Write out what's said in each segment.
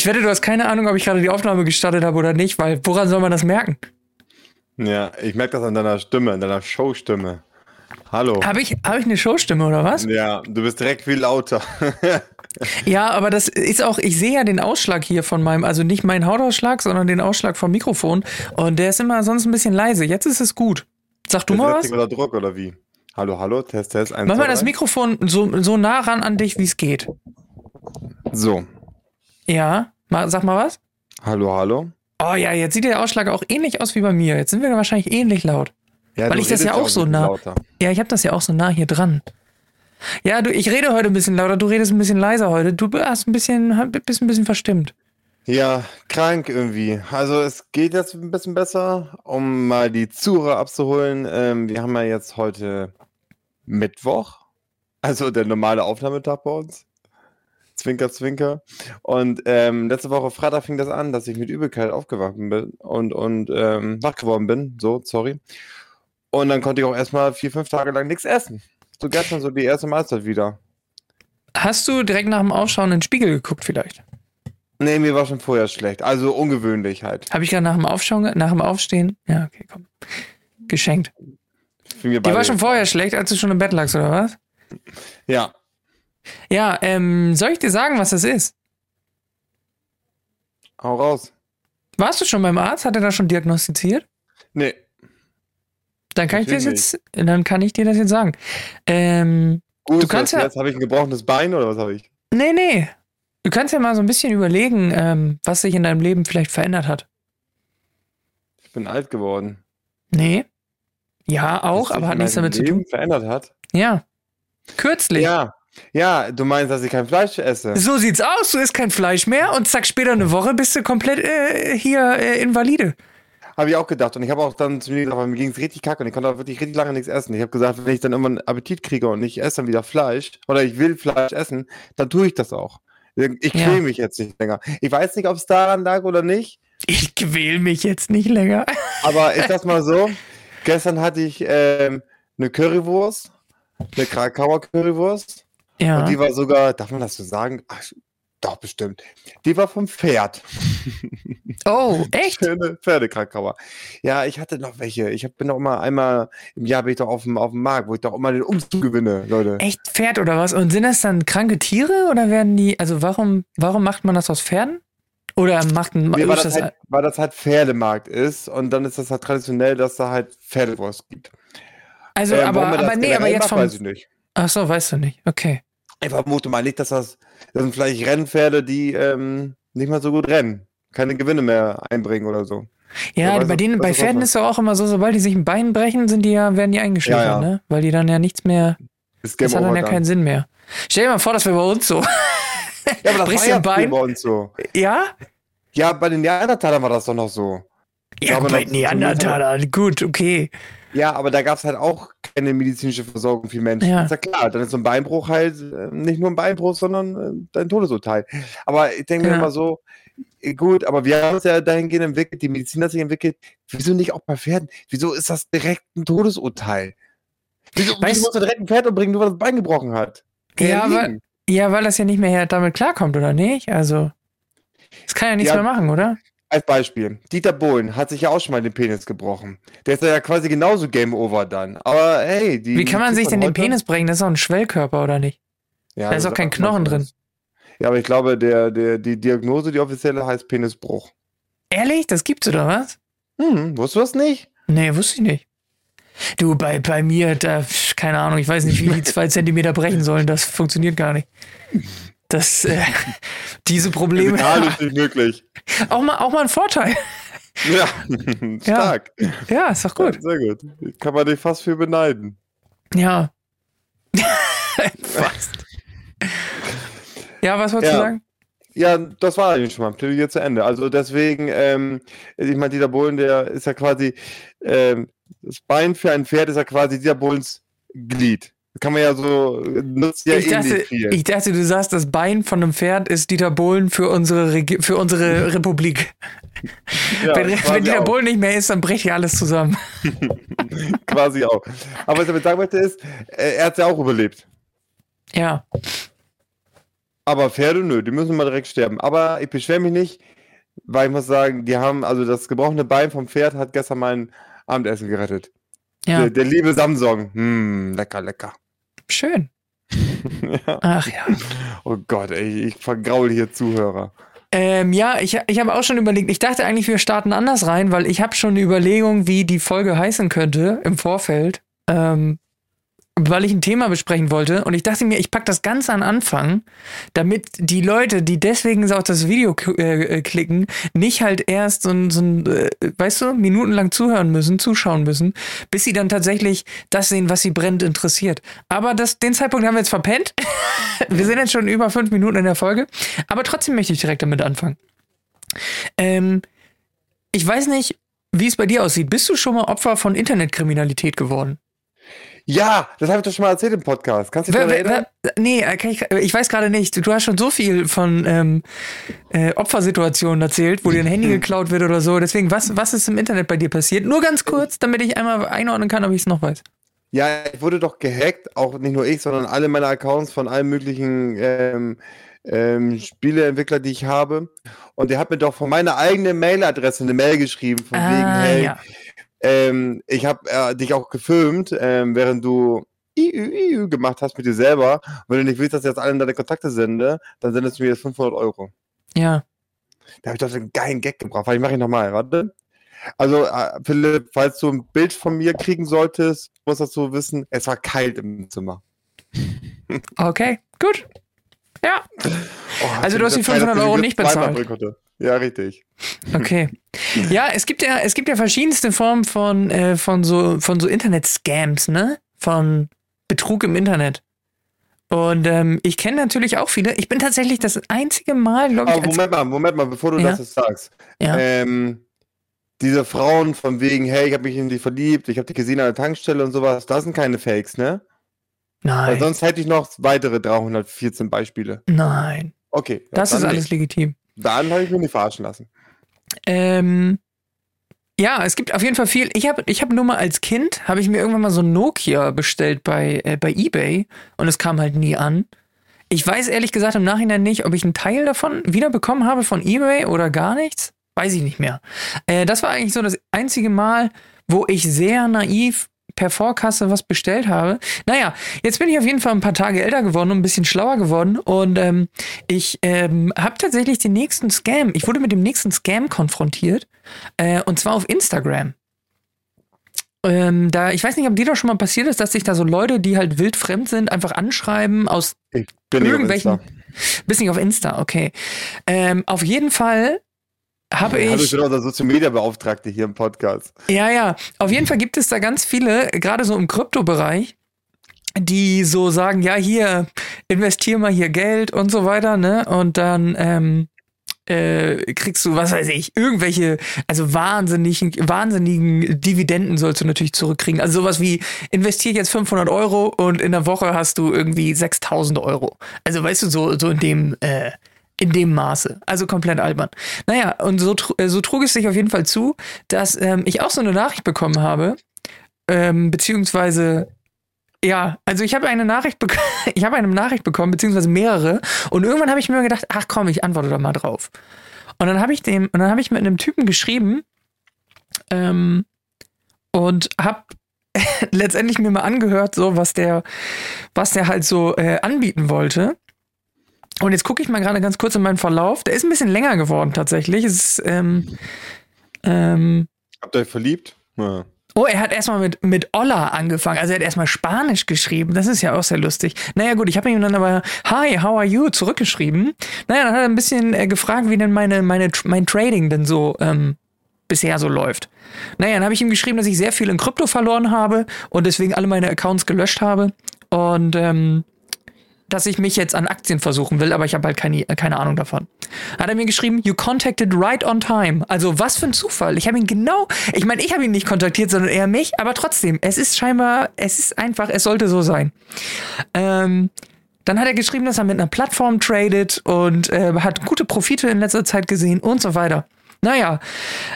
Ich wette, du hast keine Ahnung, ob ich gerade die Aufnahme gestartet habe oder nicht, weil woran soll man das merken? Ja, ich merke das an deiner Stimme, an deiner Showstimme. Hallo. Habe ich, hab ich eine Showstimme oder was? Ja, du bist direkt viel lauter. ja, aber das ist auch, ich sehe ja den Ausschlag hier von meinem, also nicht meinen Hautausschlag, sondern den Ausschlag vom Mikrofon. Und der ist immer sonst ein bisschen leise. Jetzt ist es gut. Sag du mal was? Oder Druck oder wie? Hallo, hallo, Test, Test. Eins, Mach mal das Mikrofon so, so nah ran an dich, wie es geht. So. Ja, sag mal was. Hallo, hallo. Oh ja, jetzt sieht der Ausschlag auch ähnlich aus wie bei mir. Jetzt sind wir wahrscheinlich ähnlich laut. Ja, Weil ich das ja auch so nah. Lauter. Ja, ich habe das ja auch so nah hier dran. Ja, du, ich rede heute ein bisschen lauter, du redest ein bisschen leiser heute. Du hast ein bisschen, bist ein bisschen verstimmt. Ja, krank irgendwie. Also es geht jetzt ein bisschen besser, um mal die Zure abzuholen. Ähm, wir haben ja jetzt heute Mittwoch, also der normale Aufnahmetag bei uns. Zwinker, Zwinker. Und ähm, letzte Woche Freitag fing das an, dass ich mit Übelkeit aufgewacht bin und, und ähm, wach geworden bin. So, sorry. Und dann konnte ich auch erstmal vier, fünf Tage lang nichts essen. So gestern so die erste Mahlzeit wieder. Hast du direkt nach dem Aufschauen in den Spiegel geguckt vielleicht? Nee, mir war schon vorher schlecht. Also ungewöhnlich halt. Habe ich gerade nach dem Aufschauen, nach dem Aufstehen? Ja, okay, komm. Geschenkt. Die war schon vorher schlecht, als du schon im Bett lagst, oder was? Ja. Ja, ähm, soll ich dir sagen, was das ist? Hau raus. Warst du schon beim Arzt? Hat er das schon diagnostiziert? Nee. Dann kann ich, ich dir jetzt, dann kann ich dir das jetzt sagen. Ähm, Gut, du kannst ja. Jetzt habe ich ein gebrochenes Bein oder was habe ich? Nee, nee. Du kannst ja mal so ein bisschen überlegen, ähm, was sich in deinem Leben vielleicht verändert hat. Ich bin alt geworden. Nee. Ja, auch, aber hat nichts damit Leben zu tun. verändert hat? Ja. Kürzlich. Ja. Ja, du meinst, dass ich kein Fleisch esse. So sieht's aus. Du isst kein Fleisch mehr und zack, später eine Woche bist du komplett äh, hier äh, invalide. Habe ich auch gedacht. Und ich habe auch dann zu mir gesagt, mir ging es richtig kacke und ich konnte auch wirklich richtig lange nichts essen. Ich habe gesagt, wenn ich dann irgendwann Appetit kriege und ich esse dann wieder Fleisch oder ich will Fleisch essen, dann tue ich das auch. Ich quäle ja. mich jetzt nicht länger. Ich weiß nicht, ob es daran lag oder nicht. Ich quäle mich jetzt nicht länger. Aber ist das mal so? Gestern hatte ich ähm, eine Currywurst, eine Krakauer Currywurst. Ja. Und die war sogar, darf man das so sagen? Ach, doch, bestimmt. Die war vom Pferd. Oh, echt? Schöne Pferdekrakauer. Ja, ich hatte noch welche. Ich bin doch immer einmal im Jahr bin ich doch auf dem, auf dem Markt, wo ich doch immer den Umzug gewinne, Leute. Echt Pferd oder was? Und sind das dann kranke Tiere oder werden die, also warum, warum macht man das aus Pferden? Oder macht ein, nee, weil, das halt, weil das halt Pferdemarkt ist und dann ist das halt traditionell, dass da halt Pferdewurst gibt. Also, ähm, aber, aber nee, aber jetzt macht, vom. Weiß ich nicht. Ach so, weißt du nicht. Okay. Ich vermute mal nicht, dass das, das sind vielleicht Rennpferde, die ähm, nicht mal so gut rennen, keine Gewinne mehr einbringen oder so. Ja, bei denen, bei Pferden ist es auch immer so, sobald die sich ein Bein brechen, sind die ja, werden die eingeschläfert, ja, ja. ne? Weil die dann ja nichts mehr. Das, das hat dann ja keinen Sinn mehr. Stell dir mal vor, das wäre bei uns so. Ja, aber das Brichst war ja Bein? bei uns so. Ja? Ja, bei den Neandertalern war das doch noch so. Ja, bei Neandertalern, gut, okay. Ja, aber da gab es halt auch keine medizinische Versorgung für Menschen. Ja. Ist ja klar, dann ist so ein Beinbruch halt äh, nicht nur ein Beinbruch, sondern äh, dein Todesurteil. Aber ich denke ja. mir immer so, äh, gut, aber wir haben uns ja dahingehend entwickelt, die Medizin hat sich entwickelt, wieso nicht auch bei Pferden? Wieso ist das direkt ein Todesurteil? Wieso, weißt, wieso musst du direkt ein Pferd umbringen, nur weil das Bein gebrochen hat? ja, weil, ja, weil das ja nicht mehr damit klarkommt, oder nicht? Also, das kann ja nichts ja, mehr machen, oder? Als Beispiel, Dieter Bohlen hat sich ja auch schon mal den Penis gebrochen. Der ist ja quasi genauso Game Over dann. Aber hey, die. Wie kann man sich denn den Penis brechen? Das ist doch ein Schwellkörper, oder nicht? Ja, da ist auch kein Knochen drin. Ja, aber ich glaube, der, der, die Diagnose, die offizielle, heißt Penisbruch. Ehrlich? Das gibt's oder was? Hm, wusstest du das nicht? Nee, wusste ich nicht. Du, bei, bei mir, da, keine Ahnung, ich weiß nicht, wie die zwei Zentimeter brechen sollen. Das funktioniert gar nicht. Das, äh, diese Probleme. ist nicht möglich. Auch mal, auch mal ein Vorteil. Ja, stark. Ja. ja, ist doch gut. Ja, sehr gut. Kann man dich fast für beneiden. Ja. fast. Ja, was wolltest ja. du sagen? Ja, das war eigentlich schon mal Plädoyer zu Ende. Also deswegen, ähm, ich meine, Dieter Bohlen, der ist ja quasi, ähm, das Bein für ein Pferd ist ja quasi Dieter Bohlens Glied. Kann man ja so, nutzt ja ich dachte, viel. Ich dachte, du sagst, das Bein von einem Pferd ist Dieter Bohlen für unsere, Regi für unsere Republik. Ja, wenn, wenn Dieter auch. Bohlen nicht mehr ist, dann bricht ja alles zusammen. quasi auch. Aber was ich damit sagen möchte ist, äh, er hat ja auch überlebt. Ja. Aber Pferde, nö, die müssen mal direkt sterben. Aber ich beschwere mich nicht, weil ich muss sagen, die haben, also das gebrochene Bein vom Pferd hat gestern mein Abendessen gerettet. Ja. Der, der liebe Samsung. Hm, lecker, lecker. Schön. ja. Ach ja. Oh Gott, ey, ich vergraul hier Zuhörer. Ähm, ja, ich, ich habe auch schon überlegt, ich dachte eigentlich, wir starten anders rein, weil ich habe schon eine Überlegung, wie die Folge heißen könnte im Vorfeld. Ähm, weil ich ein Thema besprechen wollte und ich dachte mir, ich packe das ganz an Anfang, damit die Leute, die deswegen auf das Video äh, äh, klicken, nicht halt erst so ein, so ein äh, weißt du, minutenlang zuhören müssen, zuschauen müssen, bis sie dann tatsächlich das sehen, was sie brennend interessiert. Aber das, den Zeitpunkt haben wir jetzt verpennt. wir sind jetzt schon über fünf Minuten in der Folge, aber trotzdem möchte ich direkt damit anfangen. Ähm, ich weiß nicht, wie es bei dir aussieht. Bist du schon mal Opfer von Internetkriminalität geworden? Ja, das habe ich doch schon mal erzählt im Podcast. Kannst du dich erinnern? Nee, äh, ich, ich, weiß gerade nicht. Du hast schon so viel von ähm, äh, Opfersituationen erzählt, wo dir ein Handy geklaut wird oder so. Deswegen, was, was ist im Internet bei dir passiert? Nur ganz kurz, damit ich einmal einordnen kann, ob ich es noch weiß. Ja, ich wurde doch gehackt, auch nicht nur ich, sondern alle meine Accounts von allen möglichen ähm, ähm, Spieleentwickler, die ich habe. Und der hat mir doch von meiner eigenen Mailadresse eine Mail geschrieben, von ah, wegen, hey, ja ähm, ich habe äh, dich auch gefilmt, ähm, während du gemacht hast mit dir selber. wenn du nicht willst, dass ich jetzt allen deine Kontakte sende, dann sendest du mir jetzt 500 Euro. Ja. Da habe ich doch einen geilen Gag gebracht, weil ich mache ihn nochmal, warte. Also, äh, Philipp, falls du ein Bild von mir kriegen solltest, musst du wissen, es war kalt im Zimmer. Okay, gut. Ja. Oh, also du hast die 500 Euro nicht bezahlt. Ja, richtig. Okay. Ja, es gibt ja, es gibt ja verschiedenste Formen von, äh, von so, von so Internet-Scams, ne? Von Betrug im Internet. Und ähm, ich kenne natürlich auch viele. Ich bin tatsächlich das einzige Mal, glaube ich. Aber Moment mal, Moment mal, bevor du ja? das jetzt sagst. Ja. Ähm, diese Frauen von wegen, hey, ich habe mich in die verliebt, ich habe dich gesehen an der Tankstelle und sowas, das sind keine Fakes, ne? Nein. Weil sonst hätte ich noch weitere 314 Beispiele. Nein. Okay. Das ist alles nicht. legitim. Dann habe ich mich nicht verarschen lassen. Ähm, ja, es gibt auf jeden Fall viel. Ich habe ich hab nur mal als Kind, habe ich mir irgendwann mal so ein Nokia bestellt bei, äh, bei Ebay und es kam halt nie an. Ich weiß ehrlich gesagt im Nachhinein nicht, ob ich einen Teil davon wiederbekommen habe von Ebay oder gar nichts. Weiß ich nicht mehr. Äh, das war eigentlich so das einzige Mal, wo ich sehr naiv per Vorkasse was bestellt habe. Naja, jetzt bin ich auf jeden Fall ein paar Tage älter geworden und ein bisschen schlauer geworden und ähm, ich ähm, habe tatsächlich den nächsten Scam, ich wurde mit dem nächsten Scam konfrontiert äh, und zwar auf Instagram. Ähm, da, ich weiß nicht, ob dir das schon mal passiert ist, dass sich da so Leute, die halt wild fremd sind, einfach anschreiben aus irgendwelchen. Bist nicht auf Insta, okay. Ähm, auf jeden Fall habe ich. ich bin unser Social Media Beauftragte hier im Podcast. Ja, ja. Auf jeden Fall gibt es da ganz viele, gerade so im Kryptobereich, die so sagen, ja, hier, investier mal hier Geld und so weiter, ne? Und dann ähm, äh, kriegst du, was weiß ich, irgendwelche, also wahnsinnigen, wahnsinnigen Dividenden sollst du natürlich zurückkriegen. Also sowas wie, investier jetzt 500 Euro und in der Woche hast du irgendwie 6000 Euro. Also weißt du, so, so in dem, äh, in dem Maße. Also komplett albern. Naja, und so, äh, so trug es sich auf jeden Fall zu, dass ähm, ich auch so eine Nachricht bekommen habe, ähm, beziehungsweise ja, also ich habe eine Nachricht bekommen, ich habe eine Nachricht bekommen, beziehungsweise mehrere. Und irgendwann habe ich mir gedacht, ach komm, ich antworte da mal drauf. Und dann habe ich dem, und dann habe ich mit einem Typen geschrieben ähm, und habe letztendlich mir mal angehört, so was der, was der halt so äh, anbieten wollte. Und jetzt gucke ich mal gerade ganz kurz in meinen Verlauf. Der ist ein bisschen länger geworden tatsächlich. Es ist, ähm, ähm, Habt ihr euch verliebt? Ja. Oh, er hat erstmal mit, mit Olla angefangen. Also er hat erstmal Spanisch geschrieben. Das ist ja auch sehr lustig. Naja, gut, ich habe ihm dann aber Hi, how are you zurückgeschrieben. Naja, dann hat er ein bisschen äh, gefragt, wie denn meine, meine, mein Trading denn so ähm, bisher so läuft. Naja, dann habe ich ihm geschrieben, dass ich sehr viel in Krypto verloren habe und deswegen alle meine Accounts gelöscht habe. Und ähm, dass ich mich jetzt an Aktien versuchen will, aber ich habe halt keine, keine Ahnung davon. Hat er mir geschrieben, you contacted right on time. Also was für ein Zufall. Ich habe ihn genau, ich meine, ich habe ihn nicht kontaktiert, sondern eher mich, aber trotzdem, es ist scheinbar, es ist einfach, es sollte so sein. Ähm, dann hat er geschrieben, dass er mit einer Plattform tradet und äh, hat gute Profite in letzter Zeit gesehen und so weiter. Naja,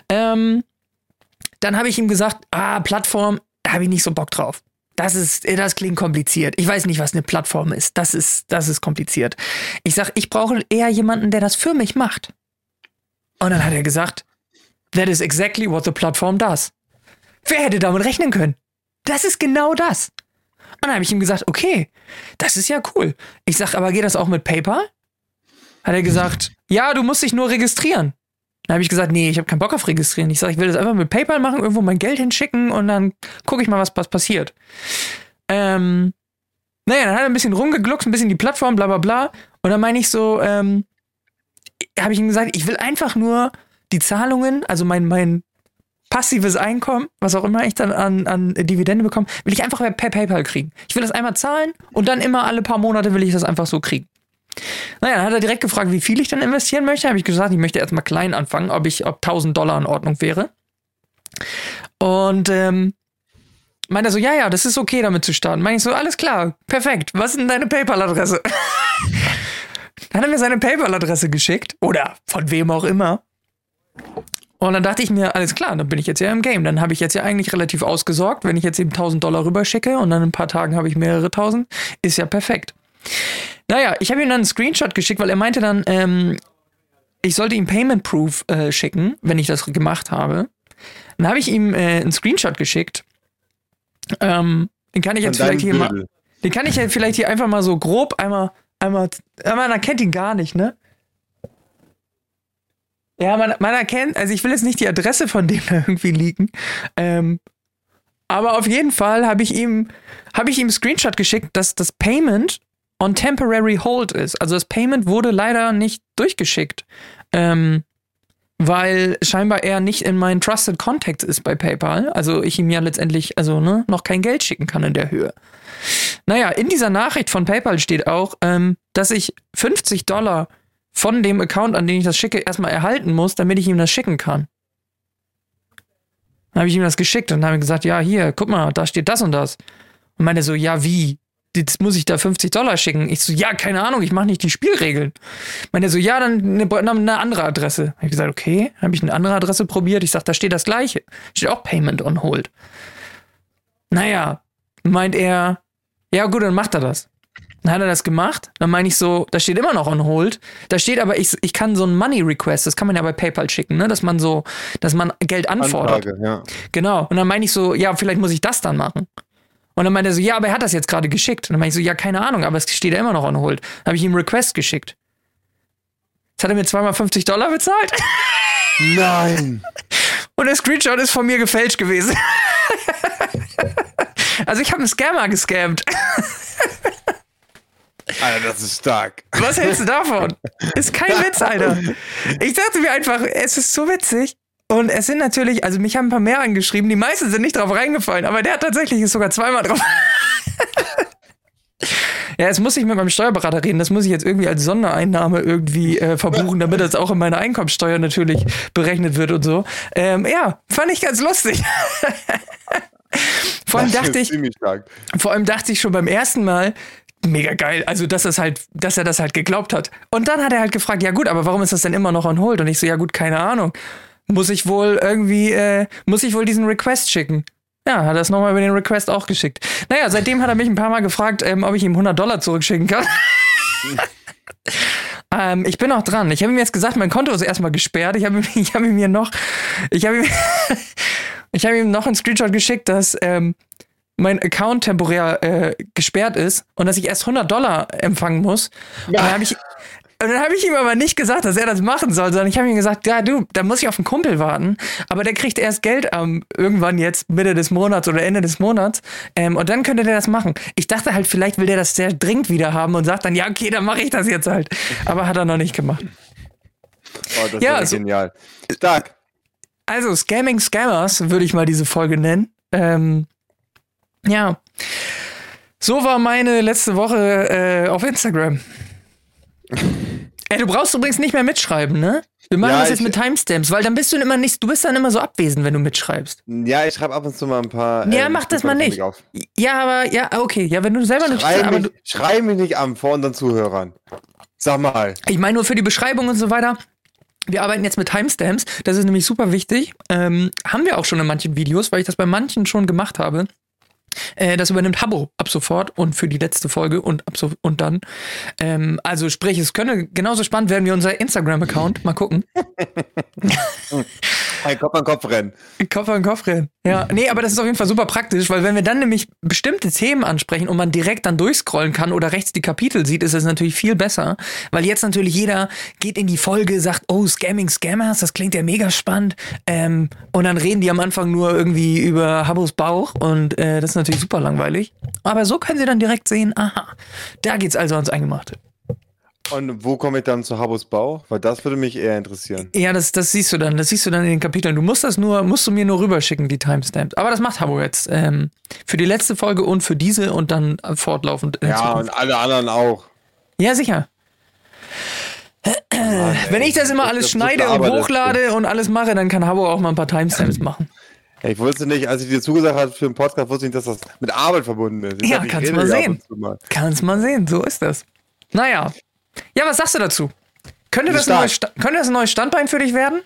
ähm, dann habe ich ihm gesagt, ah, Plattform, da habe ich nicht so Bock drauf. Das ist, das klingt kompliziert. Ich weiß nicht, was eine Plattform ist. Das ist, das ist kompliziert. Ich sag, ich brauche eher jemanden, der das für mich macht. Und dann hat er gesagt, that is exactly what the platform does. Wer hätte damit rechnen können? Das ist genau das. Und dann habe ich ihm gesagt, okay, das ist ja cool. Ich sag, aber geht das auch mit PayPal? Hat er gesagt, ja, du musst dich nur registrieren. Dann habe ich gesagt, nee, ich habe keinen Bock auf registrieren. Ich sage, ich will das einfach mit PayPal machen, irgendwo mein Geld hinschicken und dann gucke ich mal, was, was passiert. Ähm, naja, dann hat er ein bisschen rumgegluckst, ein bisschen die Plattform, bla bla bla. Und dann meine ich so, ähm, habe ich ihm gesagt, ich will einfach nur die Zahlungen, also mein, mein passives Einkommen, was auch immer ich dann an, an Dividende bekomme, will ich einfach per PayPal kriegen. Ich will das einmal zahlen und dann immer alle paar Monate will ich das einfach so kriegen. Naja, dann hat er direkt gefragt, wie viel ich dann investieren möchte. Habe ich gesagt, ich möchte erstmal klein anfangen, ob ich, ob 1000 Dollar in Ordnung wäre. Und ähm, meinte er so, ja, ja, das ist okay, damit zu starten. Meine ich so, alles klar, perfekt. Was ist denn deine PayPal-Adresse? dann hat er mir seine PayPal-Adresse geschickt. Oder von wem auch immer. Und dann dachte ich mir, alles klar, dann bin ich jetzt ja im Game. Dann habe ich jetzt ja eigentlich relativ ausgesorgt. Wenn ich jetzt eben 1000 Dollar rüberschicke und dann in ein paar Tagen habe ich mehrere tausend, ist ja perfekt. Naja, ich habe ihm dann einen Screenshot geschickt, weil er meinte dann, ähm, ich sollte ihm Payment Proof äh, schicken, wenn ich das gemacht habe. Dann habe ich ihm äh, einen Screenshot geschickt. Ähm, den kann ich jetzt vielleicht hier mal. Den kann ich ja vielleicht hier einfach mal so grob einmal, einmal. Man erkennt ihn gar nicht, ne? Ja, man, man erkennt, also ich will jetzt nicht die Adresse von dem da irgendwie liegen. Ähm, aber auf jeden Fall habe ich ihm, habe ich ihm Screenshot geschickt, dass das Payment on temporary hold ist. Also das Payment wurde leider nicht durchgeschickt, ähm, weil scheinbar er nicht in meinen Trusted Contacts ist bei PayPal. Also ich ihm ja letztendlich also ne, noch kein Geld schicken kann in der Höhe. Naja, in dieser Nachricht von PayPal steht auch, ähm, dass ich 50 Dollar von dem Account, an den ich das schicke, erstmal erhalten muss, damit ich ihm das schicken kann. Dann habe ich ihm das geschickt und habe gesagt, ja, hier, guck mal, da steht das und das. Und meinte so, ja, wie? Jetzt muss ich da 50 Dollar schicken. Ich so, ja, keine Ahnung, ich mache nicht die Spielregeln. Meinte so, ja, dann eine, eine andere Adresse. Hab ich gesagt, okay, habe ich eine andere Adresse probiert. Ich sag, da steht das gleiche. Steht auch Payment on Hold. Naja, meint er, ja gut, dann macht er das. Dann hat er das gemacht. Dann meine ich so, da steht immer noch on hold. Da steht aber, ich, ich kann so ein Money Request, das kann man ja bei PayPal schicken, ne? dass man so, dass man Geld anfordert. Anfrage, ja. Genau. Und dann meine ich so, ja, vielleicht muss ich das dann machen. Und dann meinte er so, ja, aber er hat das jetzt gerade geschickt. Und dann meinte ich so, ja, keine Ahnung, aber es steht ja immer noch on hold. Dann habe ich ihm Request geschickt. Jetzt hat er mir zweimal 50 Dollar bezahlt. Nein. Und der Screenshot ist von mir gefälscht gewesen. also ich habe einen Scammer gescammt. Alter, das ist stark. Was hältst du davon? Ist kein Witz, Alter. Ich dachte mir einfach, es ist so witzig. Und es sind natürlich, also mich haben ein paar mehr angeschrieben, die meisten sind nicht drauf reingefallen, aber der hat tatsächlich ist sogar zweimal drauf. ja, jetzt muss ich mit meinem Steuerberater reden, das muss ich jetzt irgendwie als Sondereinnahme irgendwie äh, verbuchen, damit das auch in meiner Einkommensteuer natürlich berechnet wird und so. Ähm, ja, fand ich ganz lustig. vor allem dachte ich, vor allem dachte ich schon beim ersten Mal, mega geil. Also, dass, es halt, dass er das halt geglaubt hat. Und dann hat er halt gefragt, ja gut, aber warum ist das denn immer noch on hold? Und ich so, ja gut, keine Ahnung muss ich wohl irgendwie, äh, muss ich wohl diesen Request schicken. Ja, hat er es nochmal über den Request auch geschickt. Naja, seitdem hat er mich ein paar Mal gefragt, ähm, ob ich ihm 100 Dollar zurückschicken kann. ähm, ich bin auch dran. Ich habe ihm jetzt gesagt, mein Konto ist erstmal gesperrt. Ich habe ich hab ihm hier noch, ich habe ihm, ich habe ihm noch einen Screenshot geschickt, dass ähm, mein Account temporär äh, gesperrt ist und dass ich erst 100 Dollar empfangen muss. Ja. Und dann habe ich, und dann habe ich ihm aber nicht gesagt, dass er das machen soll, sondern ich habe ihm gesagt, ja, du, da muss ich auf einen Kumpel warten, aber der kriegt erst Geld ähm, irgendwann jetzt Mitte des Monats oder Ende des Monats ähm, und dann könnte der das machen. Ich dachte halt, vielleicht will der das sehr dringend wieder haben und sagt dann, ja, okay, dann mache ich das jetzt halt. Aber hat er noch nicht gemacht. Oh, das ja, ist also, genial. Stark. Also, Scamming Scammers würde ich mal diese Folge nennen. Ähm, ja. So war meine letzte Woche äh, auf Instagram. Ey, du brauchst übrigens nicht mehr mitschreiben, ne? Wir machen ja, das jetzt mit Timestamps, weil dann bist du immer nicht, du bist dann immer so abwesend, wenn du mitschreibst. Ja, ich schreibe ab und zu mal ein paar. Ja, ähm, mach das mal nicht. Ja, aber ja, okay, ja, wenn du selber nicht schreib mich, Schrei mich nicht an vor unseren Zuhörern. Sag mal. Ich meine nur für die Beschreibung und so weiter. Wir arbeiten jetzt mit Timestamps, das ist nämlich super wichtig. Ähm, haben wir auch schon in manchen Videos, weil ich das bei manchen schon gemacht habe. Äh, das übernimmt Habo ab sofort und für die letzte Folge und ab so und dann. Ähm, also sprich, es könne genauso spannend werden wie unser Instagram-Account. Mal gucken. Ein Kopf an Kopf rennen. Kopf an Kopf rennen. Ja, nee, aber das ist auf jeden Fall super praktisch, weil wenn wir dann nämlich bestimmte Themen ansprechen und man direkt dann durchscrollen kann oder rechts die Kapitel sieht, ist es natürlich viel besser, weil jetzt natürlich jeder geht in die Folge, sagt, oh, Scamming Scammers, das klingt ja mega spannend. Ähm, und dann reden die am Anfang nur irgendwie über Habos Bauch und äh, das ist natürlich super langweilig. Aber so können sie dann direkt sehen, aha, da geht's also ans Eingemachte. Und wo komme ich dann zu Habos Bauch? Weil das würde mich eher interessieren. Ja, das, das siehst du dann. Das siehst du dann in den Kapiteln. Du musst das nur, musst du mir nur rüberschicken, die Timestamps. Aber das macht Habo jetzt. Ähm, für die letzte Folge und für diese und dann fortlaufend. ja, und alle anderen auch. Ja, sicher. Mann, Wenn ich das immer alles das schneide und hochlade und alles mache, dann kann Habo auch mal ein paar Timestamps machen. Ich wusste nicht, als ich dir zugesagt habe für den Podcast, wusste ich nicht, dass das mit Arbeit verbunden ist. Ich ja, kannst mal sehen. Mal. Kannst mal sehen, so ist das. Naja. Ja, was sagst du dazu? Könnte das, ein neues, könnte das ein neues Standbein für dich werden?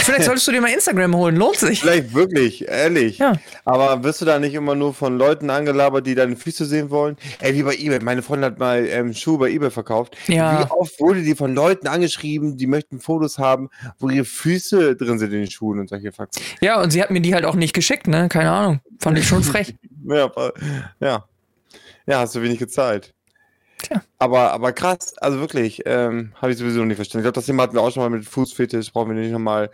Vielleicht solltest du dir mal Instagram holen, lohnt sich. Vielleicht wirklich, ehrlich. Ja. Aber wirst du da nicht immer nur von Leuten angelabert, die deine Füße sehen wollen? Ey, wie bei eBay. Meine Freundin hat mal ähm, Schuhe bei eBay verkauft. Ja. Wie oft wurde die von Leuten angeschrieben, die möchten Fotos haben, wo ihre Füße drin sind in den Schuhen und solche Fakten. Ja, und sie hat mir die halt auch nicht geschickt, ne? Keine Ahnung. Fand ich schon frech. ja, ja. Ja, hast du wenig gezahlt. Tja. Aber, aber krass, also wirklich, ähm, habe ich sowieso nicht verstanden. Ich glaube, das Thema hatten wir auch schon mal mit Fußfetisch, brauchen wir nicht nochmal.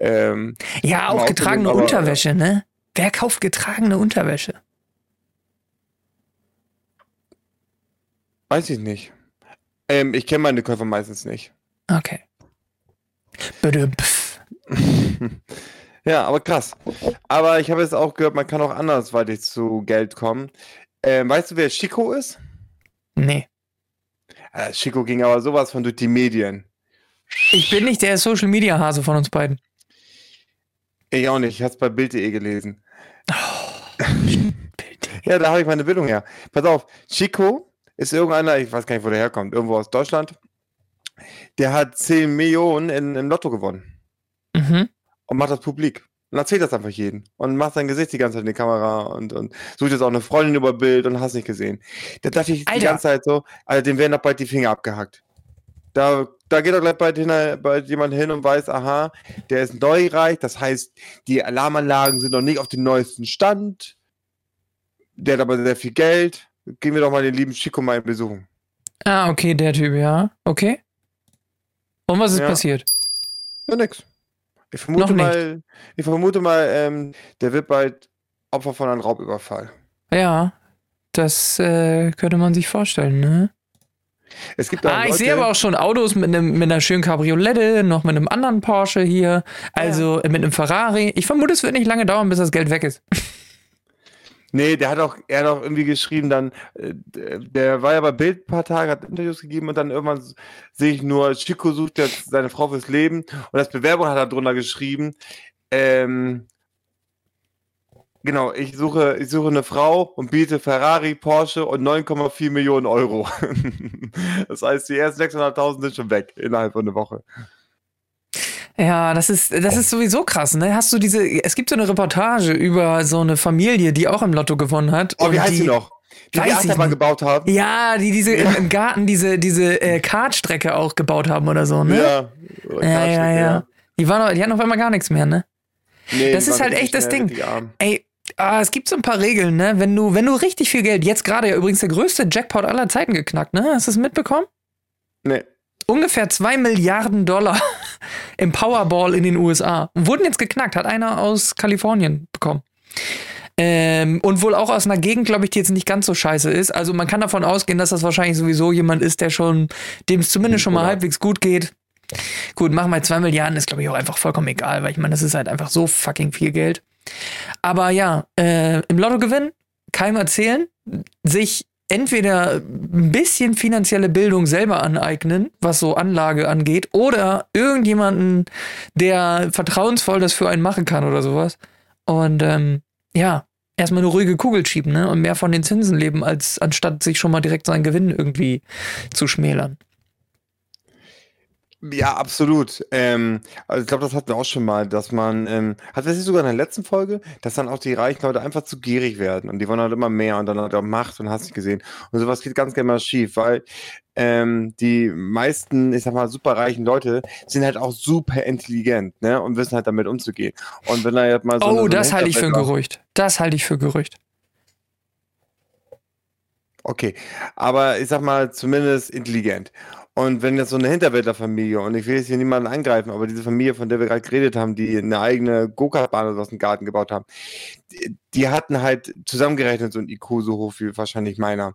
Ähm, ja, auch getragene aber, Unterwäsche, ne? Wer kauft getragene Unterwäsche? Weiß ich nicht. Ähm, ich kenne meine Käufer meistens nicht. Okay. ja, aber krass. Aber ich habe jetzt auch gehört, man kann auch andersweitig zu Geld kommen. Ähm, weißt du, wer Chico ist? Nee. Äh, Chico ging aber sowas von durch die Medien. Ich bin nicht der Social Media Hase von uns beiden. Ich auch nicht. Ich hab's bei Bild.de gelesen. Oh, ja, da habe ich meine Bildung her. Pass auf, Chico ist irgendeiner, ich weiß gar nicht, wo der herkommt, irgendwo aus Deutschland. Der hat 10 Millionen in, im Lotto gewonnen. Mhm. Und macht das publik und erzählt das einfach jeden und macht sein Gesicht die ganze Zeit in die Kamera und, und sucht jetzt auch eine Freundin über Bild und hast nicht gesehen. Da dachte ich Alter. die ganze Zeit so, also dem werden doch bald die Finger abgehackt. Da, da geht doch gleich bald, hin, bald jemand hin und weiß, aha, der ist neureich, das heißt, die Alarmanlagen sind noch nicht auf dem neuesten Stand. Der hat aber sehr viel Geld. Gehen wir doch mal den lieben Chico mal besuchen. Ah, okay, der Typ, ja. Okay. Und was ist ja. passiert? Ja, nix. Ich vermute mal, ich vermute mal, ähm, der wird bald Opfer von einem Raubüberfall. Ja, das äh, könnte man sich vorstellen, ne? Es gibt ah, ich sehe aber auch schon Autos mit, einem, mit einer schönen Cabriolette, noch mit einem anderen Porsche hier, also ja. mit einem Ferrari. Ich vermute, es wird nicht lange dauern, bis das Geld weg ist. Nee, der hat auch, er hat auch irgendwie geschrieben, dann, äh, der war ja bei Bild ein paar Tage, hat Interviews gegeben und dann irgendwann sehe ich nur, Chico sucht jetzt seine Frau fürs Leben und als Bewerbung hat er drunter geschrieben, ähm, genau, ich suche, ich suche eine Frau und biete Ferrari, Porsche und 9,4 Millionen Euro. das heißt, die ersten 600.000 sind schon weg innerhalb von einer Woche. Ja, das ist, das ist sowieso krass, ne? Hast du diese, es gibt so eine Reportage über so eine Familie, die auch im Lotto gewonnen hat. Oh, wie heißt die, sie noch? Die die Achterbahn gebaut haben. Ja, die diese ja. im Garten diese, diese äh, Kartstrecke auch gebaut haben oder so, ne? Ja, ja, ja, ja. Die, waren noch, die hatten auf einmal gar nichts mehr, ne? Nee, das ist halt echt das Ding. Ey, ah, es gibt so ein paar Regeln, ne? Wenn du, wenn du richtig viel Geld, jetzt gerade ja übrigens der größte Jackpot aller Zeiten geknackt, ne? Hast du es mitbekommen? Nee ungefähr 2 Milliarden Dollar im Powerball in den USA. Wurden jetzt geknackt, hat einer aus Kalifornien bekommen. Ähm, und wohl auch aus einer Gegend, glaube ich, die jetzt nicht ganz so scheiße ist. Also man kann davon ausgehen, dass das wahrscheinlich sowieso jemand ist, der schon, dem es zumindest schon mal halbwegs gut geht. Gut, machen wir 2 Milliarden, ist glaube ich auch einfach vollkommen egal, weil ich meine, das ist halt einfach so fucking viel Geld. Aber ja, äh, im Lottogewinn, keinem erzählen, sich entweder ein bisschen finanzielle Bildung selber aneignen, was so Anlage angeht, oder irgendjemanden, der vertrauensvoll das für einen machen kann oder sowas. Und ähm, ja, erstmal eine ruhige Kugel schieben, ne? Und mehr von den Zinsen leben, als anstatt sich schon mal direkt seinen Gewinn irgendwie zu schmälern. Ja, absolut. Ähm, also ich glaube, das hatten wir auch schon mal, dass man, ähm, hat das nicht sogar in der letzten Folge, dass dann auch die reichen Leute einfach zu gierig werden und die wollen halt immer mehr und dann hat er Macht und hast nicht gesehen. Und sowas geht ganz gerne mal schief, weil ähm, die meisten, ich sag mal, super reichen Leute sind halt auch super intelligent, ne? Und wissen halt damit umzugehen. Und wenn er jetzt mal so. Oh, eine, so das halte ich für ein Gerücht. Das halte ich für Gerücht. Okay, aber ich sag mal, zumindest intelligent. Und wenn jetzt so eine Hinterwäldlerfamilie, und ich will jetzt hier niemanden angreifen, aber diese Familie, von der wir gerade geredet haben, die eine eigene Go-Kart-Bahn aus dem Garten gebaut haben, die, die, hatten halt zusammengerechnet so ein IQ so hoch wie wahrscheinlich meiner.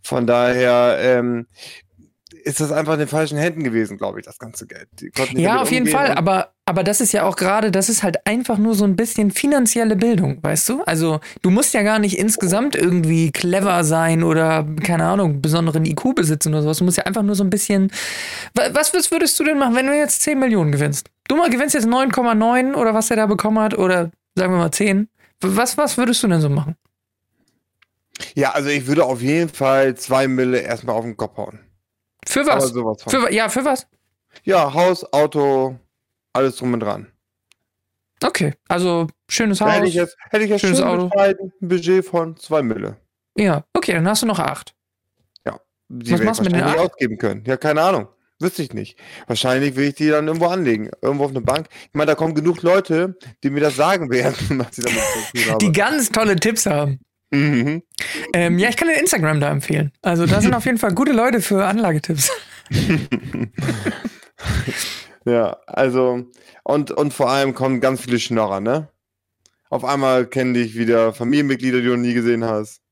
Von daher, ähm, ist das einfach in den falschen Händen gewesen, glaube ich, das ganze Geld. Ja, auf jeden Fall, aber, aber das ist ja auch gerade, das ist halt einfach nur so ein bisschen finanzielle Bildung, weißt du? Also du musst ja gar nicht insgesamt irgendwie clever sein oder, keine Ahnung, besonderen IQ besitzen oder sowas. Du musst ja einfach nur so ein bisschen. Was, was würdest du denn machen, wenn du jetzt 10 Millionen gewinnst? Du mal gewinnst jetzt 9,9 oder was er da bekommen hat oder sagen wir mal 10. Was, was würdest du denn so machen? Ja, also ich würde auf jeden Fall zwei Mille erstmal auf den Kopf hauen. Für was? Für, ja, für was? Ja, Haus, Auto, alles drum und dran. Okay, also schönes Haus. hätte ich jetzt, hätte ich jetzt schönes Auto. ein Budget von 2 Mille. Ja, okay, dann hast du noch 8. Ja, die was machst du mit den 8? ausgeben können. Ja, keine Ahnung. Wüsste ich nicht. Wahrscheinlich will ich die dann irgendwo anlegen. Irgendwo auf eine Bank. Ich meine, da kommen genug Leute, die mir das sagen werden, was sie damit zu tun haben. Die ganz tolle Tipps haben. Mhm. Ähm, ja, ich kann den Instagram da empfehlen. Also da sind auf jeden Fall gute Leute für Anlagetipps. ja, also und, und vor allem kommen ganz viele Schnorrer, ne? Auf einmal kennen dich wieder Familienmitglieder, die du noch nie gesehen hast.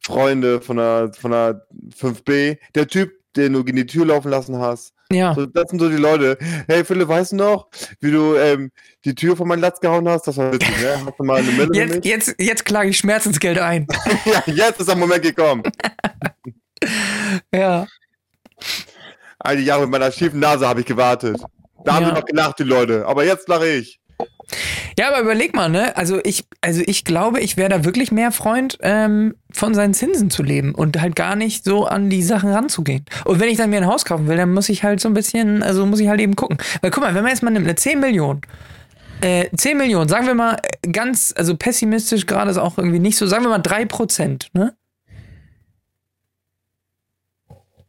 Freunde von der, von der 5B. Der Typ, den du in die Tür laufen lassen hast. Ja. So, das sind so die Leute. Hey Philipp, weißt du noch, wie du ähm, die Tür von meinem Latz gehauen hast? Das war witzig, ne? Hast du mal eine Mille jetzt, jetzt, jetzt klage ich Schmerzensgeld ein. ja, jetzt ist der Moment gekommen. ja. All die Jahre mit meiner schiefen Nase habe ich gewartet. Da haben ja. sie noch gelacht, die Leute. Aber jetzt lache ich. Ja, aber überleg mal, ne? Also ich, also ich glaube, ich wäre da wirklich mehr Freund, ähm, von seinen Zinsen zu leben und halt gar nicht so an die Sachen ranzugehen. Und wenn ich dann mir ein Haus kaufen will, dann muss ich halt so ein bisschen, also muss ich halt eben gucken. Weil guck mal, wenn man jetzt mal nimmt, eine 10 Millionen, äh, 10 Millionen, sagen wir mal ganz, also pessimistisch gerade ist auch irgendwie nicht so, sagen wir mal 3 Prozent, ne?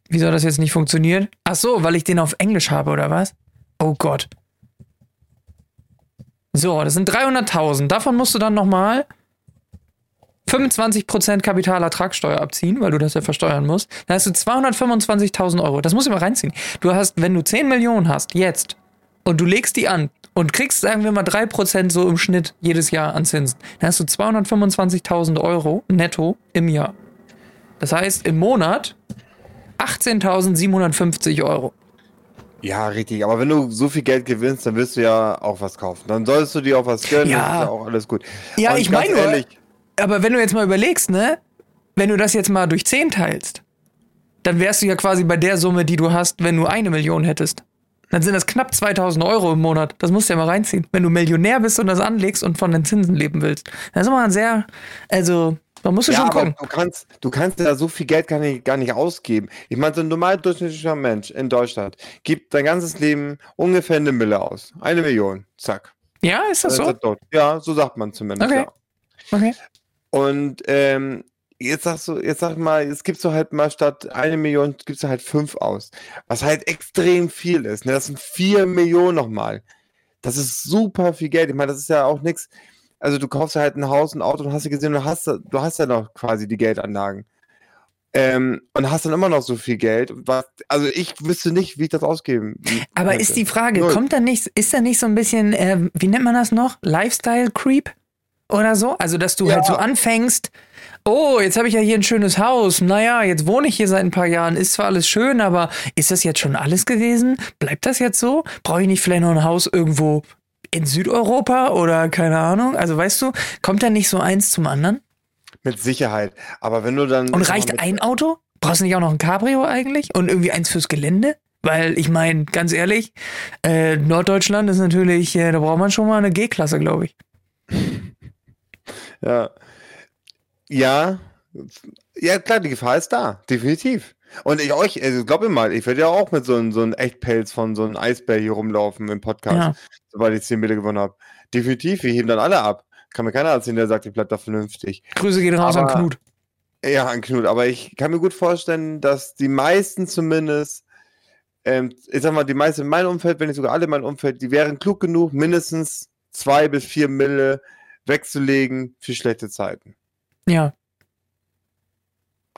Wie soll das jetzt nicht funktionieren? Ach so, weil ich den auf Englisch habe, oder was? Oh Gott. So, das sind 300.000. Davon musst du dann nochmal 25% Kapitalertragssteuer abziehen, weil du das ja versteuern musst. Dann hast du 225.000 Euro. Das musst du mal reinziehen. Du hast, wenn du 10 Millionen hast, jetzt, und du legst die an und kriegst, sagen wir mal, 3% so im Schnitt jedes Jahr an Zinsen, dann hast du 225.000 Euro netto im Jahr. Das heißt, im Monat 18.750 Euro. Ja, richtig. Aber wenn du so viel Geld gewinnst, dann wirst du ja auch was kaufen. Dann solltest du dir auch was gönnen. Ja, ist ja auch alles gut. Ja, Und ich meine, aber wenn du jetzt mal überlegst, ne, wenn du das jetzt mal durch 10 teilst, dann wärst du ja quasi bei der Summe, die du hast, wenn du eine Million hättest. Dann sind das knapp 2000 Euro im Monat. Das musst du ja mal reinziehen. Wenn du Millionär bist und das anlegst und von den Zinsen leben willst. Das ist immer ein sehr, also musst du ja, schon gucken. Du kannst, du kannst ja so viel Geld gar nicht, gar nicht ausgeben. Ich meine, so ein normal durchschnittlicher Mensch in Deutschland gibt sein ganzes Leben ungefähr eine Mille aus. Eine Million. Zack. Ja, ist das so? ja, so sagt man zumindest. Okay. Ja. okay. Und ähm, jetzt sagst du, jetzt sag mal, jetzt gibst du halt mal statt eine Million, gibst du halt fünf aus. Was halt extrem viel ist. Ne? Das sind vier Millionen nochmal. Das ist super viel Geld. Ich meine, das ist ja auch nichts also du kaufst halt ein Haus, ein Auto und hast du gesehen, du hast, du hast ja noch quasi die Geldanlagen. Ähm, und hast dann immer noch so viel Geld. Was, also ich wüsste nicht, wie ich das ausgeben. Aber hätte. ist die Frage, Null. kommt da nicht, ist da nicht so ein bisschen, äh, wie nennt man das noch? Lifestyle Creep oder so? Also, dass du ja. halt so anfängst, oh, jetzt habe ich ja hier ein schönes Haus. Naja, jetzt wohne ich hier seit ein paar Jahren. Ist zwar alles schön, aber ist das jetzt schon alles gewesen? Bleibt das jetzt so? Brauche ich nicht vielleicht noch ein Haus irgendwo in Südeuropa oder keine Ahnung? Also weißt du, kommt da nicht so eins zum anderen? Mit Sicherheit. Aber wenn du dann. Und reicht ein Auto? Brauchst du nicht auch noch ein Cabrio eigentlich? Und irgendwie eins fürs Gelände? Weil ich meine, ganz ehrlich, äh, Norddeutschland ist natürlich, äh, da braucht man schon mal eine G-Klasse, glaube ich. ja. Ja, Ja, klar, die Gefahr ist da, definitiv. Und ich euch, also glaub mir mal, ich werde ja auch mit so einem so Echtpelz von so einem Eisbär hier rumlaufen im Podcast, ja. sobald ich 10 Meter gewonnen habe. Definitiv, wir heben dann alle ab. Kann mir keiner erzählen, der sagt, ich bleib da vernünftig. Grüße gehen raus aber, an Knut. Ja, an Knut. Aber ich kann mir gut vorstellen, dass die meisten zumindest, ähm, ich sag mal, die meisten in meinem Umfeld, wenn nicht sogar alle in meinem Umfeld, die wären klug genug, mindestens zwei bis vier Mille wegzulegen für schlechte Zeiten. Ja.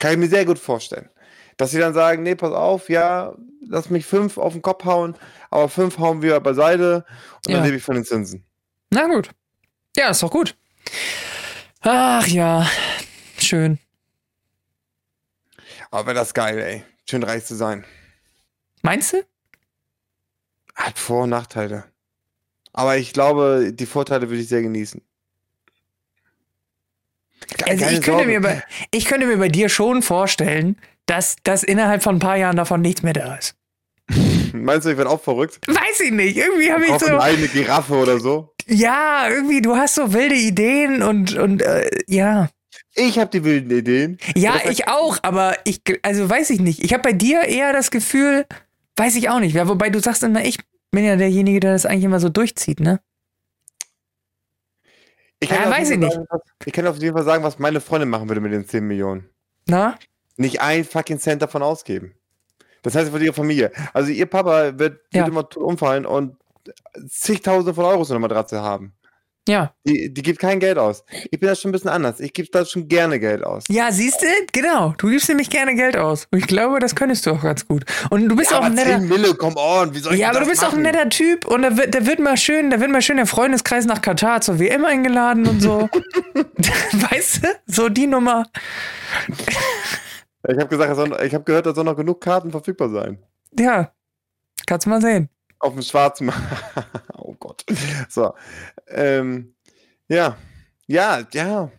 Kann ich mir sehr gut vorstellen. Dass sie dann sagen, nee, pass auf, ja, lass mich fünf auf den Kopf hauen, aber fünf hauen wir beiseite und ja. dann lebe ich von den Zinsen. Na gut. Ja, ist doch gut. Ach ja, schön. Aber das ist geil, ey. Schön reich zu sein. Meinst du? Hat Vor- und Nachteile. Aber ich glaube, die Vorteile würde ich sehr genießen. Also ich könnte, mir bei, ich könnte mir bei dir schon vorstellen, dass, dass innerhalb von ein paar Jahren davon nichts mehr da ist. Meinst du, ich werde auch verrückt? Weiß ich nicht. Irgendwie habe ich so. eine Giraffe oder so. Ja, irgendwie, du hast so wilde Ideen und, und äh, ja. Ich habe die wilden Ideen. Ja, ich auch, aber ich, also weiß ich nicht. Ich habe bei dir eher das Gefühl, weiß ich auch nicht. Ja, wobei du sagst immer, ich bin ja derjenige, der das eigentlich immer so durchzieht, ne? Ich kann ja, weiß ich nicht. was, ich kann auf jeden Fall sagen, was meine Freundin machen würde mit den 10 Millionen. Na? Nicht ein fucking Cent davon ausgeben. Das heißt für ihre Familie. Also ihr Papa wird, ja. wird immer umfallen und zigtausende von Euros in der Matratze haben. Ja. Die, die gibt kein Geld aus. Ich bin da schon ein bisschen anders. Ich gebe da schon gerne Geld aus. Ja, siehst du? Genau. Du gibst nämlich gerne Geld aus. Und ich glaube, das könntest du auch ganz gut. Und du bist ja, auch ein netter. Mille, come on. Wie soll ich ja, aber du bist machen? auch ein netter Typ und da wird, da wird mal schön, da wird mal schön der Freundeskreis nach Katar zur WM eingeladen und so. weißt du? So die Nummer. ich habe gesagt, ich habe gehört, da sollen noch genug Karten verfügbar sein. Ja. Kannst mal sehen. Auf dem schwarzen Oh Gott. So. Ähm, ja. Ja, ja.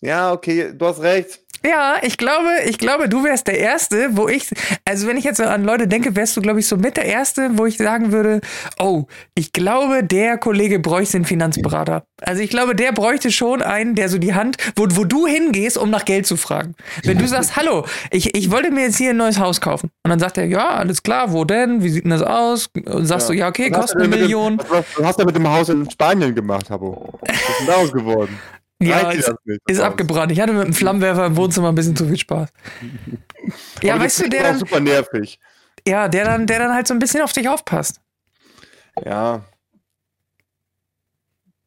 Ja, okay, du hast recht. Ja, ich glaube, ich glaube, du wärst der Erste, wo ich, also wenn ich jetzt an Leute denke, wärst du, glaube ich, so mit der Erste, wo ich sagen würde, oh, ich glaube, der Kollege bräuchte einen Finanzberater. Also ich glaube, der bräuchte schon einen, der so die Hand, wo, wo du hingehst, um nach Geld zu fragen. Wenn du sagst, hallo, ich, ich wollte mir jetzt hier ein neues Haus kaufen. Und dann sagt er, ja, alles klar, wo denn? Wie sieht denn das aus? Und sagst ja. du, ja, okay, kostet eine Million. Dem, was, was hast du mit dem Haus in Spanien gemacht, Habo? Was ist denn daraus geworden? Ja, ist, ist abgebrannt. Ich hatte mit dem Flammenwerfer im Wohnzimmer ein bisschen zu viel Spaß. ja, weißt du, der dann. super nervig. Ja, der dann, der dann halt so ein bisschen auf dich aufpasst. Ja.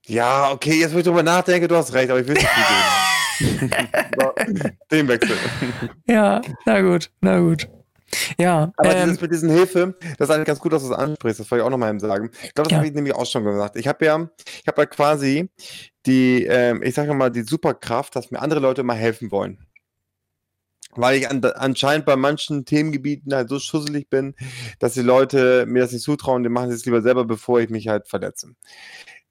Ja, okay, jetzt wo ich drüber nachdenke, du hast recht, aber ich will nicht gehen. Den Wechsel. Ja, na gut, na gut. Ja. Aber ähm, dieses mit diesen Hilfe, das ist eigentlich ganz gut, dass du es ansprichst, das wollte ich auch nochmal sagen. Ich glaube, das ja. habe ich nämlich auch schon gesagt. Ich habe ja, ich habe ja quasi die, ähm, ich sage mal, die Superkraft, dass mir andere Leute mal helfen wollen. Weil ich an, anscheinend bei manchen Themengebieten halt so schusselig bin, dass die Leute mir das nicht zutrauen, die machen es lieber selber, bevor ich mich halt verletze.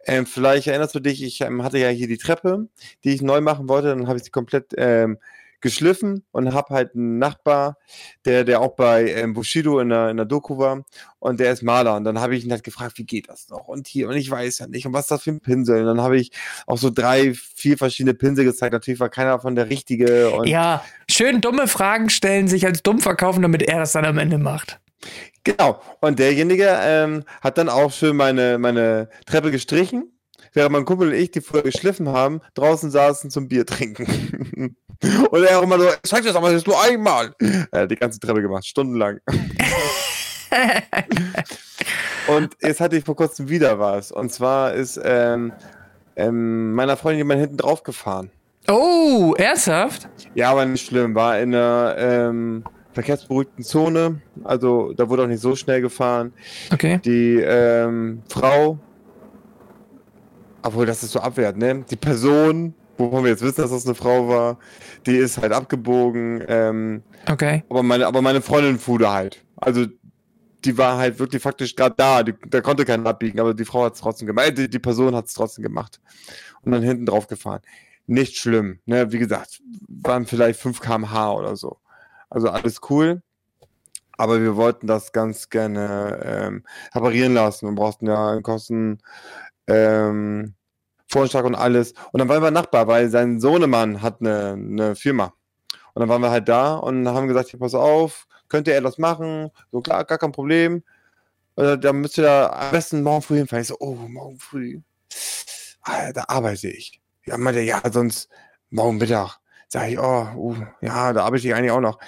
Ähm, vielleicht erinnerst du dich, ich ähm, hatte ja hier die Treppe, die ich neu machen wollte, dann habe ich sie komplett ähm, geschliffen und habe halt einen Nachbar, der, der auch bei ähm, Bushido in der, in der Doku war und der ist Maler. Und dann habe ich ihn halt gefragt, wie geht das noch? Und hier, und ich weiß ja nicht, und was ist das für ein Pinsel? Und dann habe ich auch so drei, vier verschiedene Pinsel gezeigt. Natürlich war keiner davon der richtige. Und ja, schön dumme Fragen stellen, sich als dumm verkaufen, damit er das dann am Ende macht. Genau. Und derjenige ähm, hat dann auch schön meine, meine Treppe gestrichen während mein Kumpel und ich, die vorher geschliffen haben, draußen saßen zum Bier trinken. und er auch immer so, zeig das aber, das ist nur einmal. Er hat die ganze Treppe gemacht, stundenlang. und jetzt hatte ich vor kurzem wieder was. Und zwar ist ähm, ähm, meiner Freundin jemand hinten drauf gefahren. Oh, ernsthaft? Ja, aber nicht schlimm. War in einer ähm, verkehrsberuhigten Zone. Also da wurde auch nicht so schnell gefahren. Okay. Die ähm, Frau obwohl, das ist so abwehrt, ne? Die Person, wovon wir jetzt wissen, dass das eine Frau war, die ist halt abgebogen. Ähm, okay. Aber meine, aber meine Freundin fuhr halt. Also, die war halt wirklich faktisch gerade da. Die, da konnte keiner abbiegen, aber die Frau hat es trotzdem gemacht. Äh, die, die Person hat es trotzdem gemacht. Und dann hinten drauf gefahren. Nicht schlimm, ne? Wie gesagt, waren vielleicht 5 km/h oder so. Also alles cool. Aber wir wollten das ganz gerne ähm, reparieren lassen und brauchten ja Kosten ähm, Vorschlag und alles. Und dann waren wir Nachbar, weil sein Sohnemann hat eine, eine Firma. Und dann waren wir halt da und haben gesagt, hier, pass auf, könnte er das machen? So, klar, gar kein Problem. Äh, da müsst ihr da am besten morgen früh hinfahren. Ich so, oh, morgen früh. Ah, da arbeite ich. Ja, meinte, ja, sonst morgen Mittag. Sag ich, oh, uh, ja, da arbeite ich eigentlich auch noch.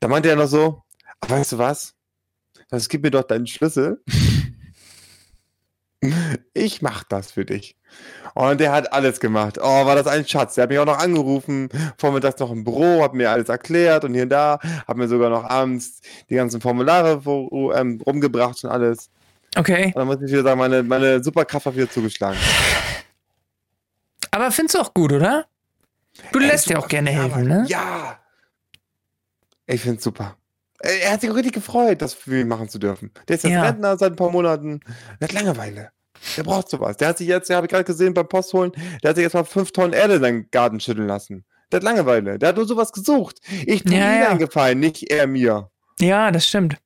Da meinte er noch so, weißt du was? Das gib mir doch deinen Schlüssel. Ich mach das für dich. Und der hat alles gemacht. Oh, war das ein Schatz. Der hat mich auch noch angerufen, vormittags noch im Büro, hat mir alles erklärt und hier und da, hat mir sogar noch abends die ganzen Formulare wo, ähm, rumgebracht und alles. Okay. Und dann muss ich wieder sagen, meine, meine Superkraft hat wieder zugeschlagen. Aber findest du auch gut, oder? Du Ey, lässt dir auch gerne helfen, ne? Ja. Ich find's super. Er hat sich richtig gefreut, das für ihn machen zu dürfen. Der ist jetzt ja. Rentner seit ein paar Monaten. Der hat Langeweile. Der braucht sowas. Der hat sich jetzt, ja, habe ich gerade gesehen beim Postholen, der hat sich jetzt mal fünf Tonnen Erde in seinen Garten schütteln lassen. Der hat Langeweile. Der hat nur sowas gesucht. Ich tue ja, ihm ja. eingefallen, nicht er mir. Ja, das stimmt.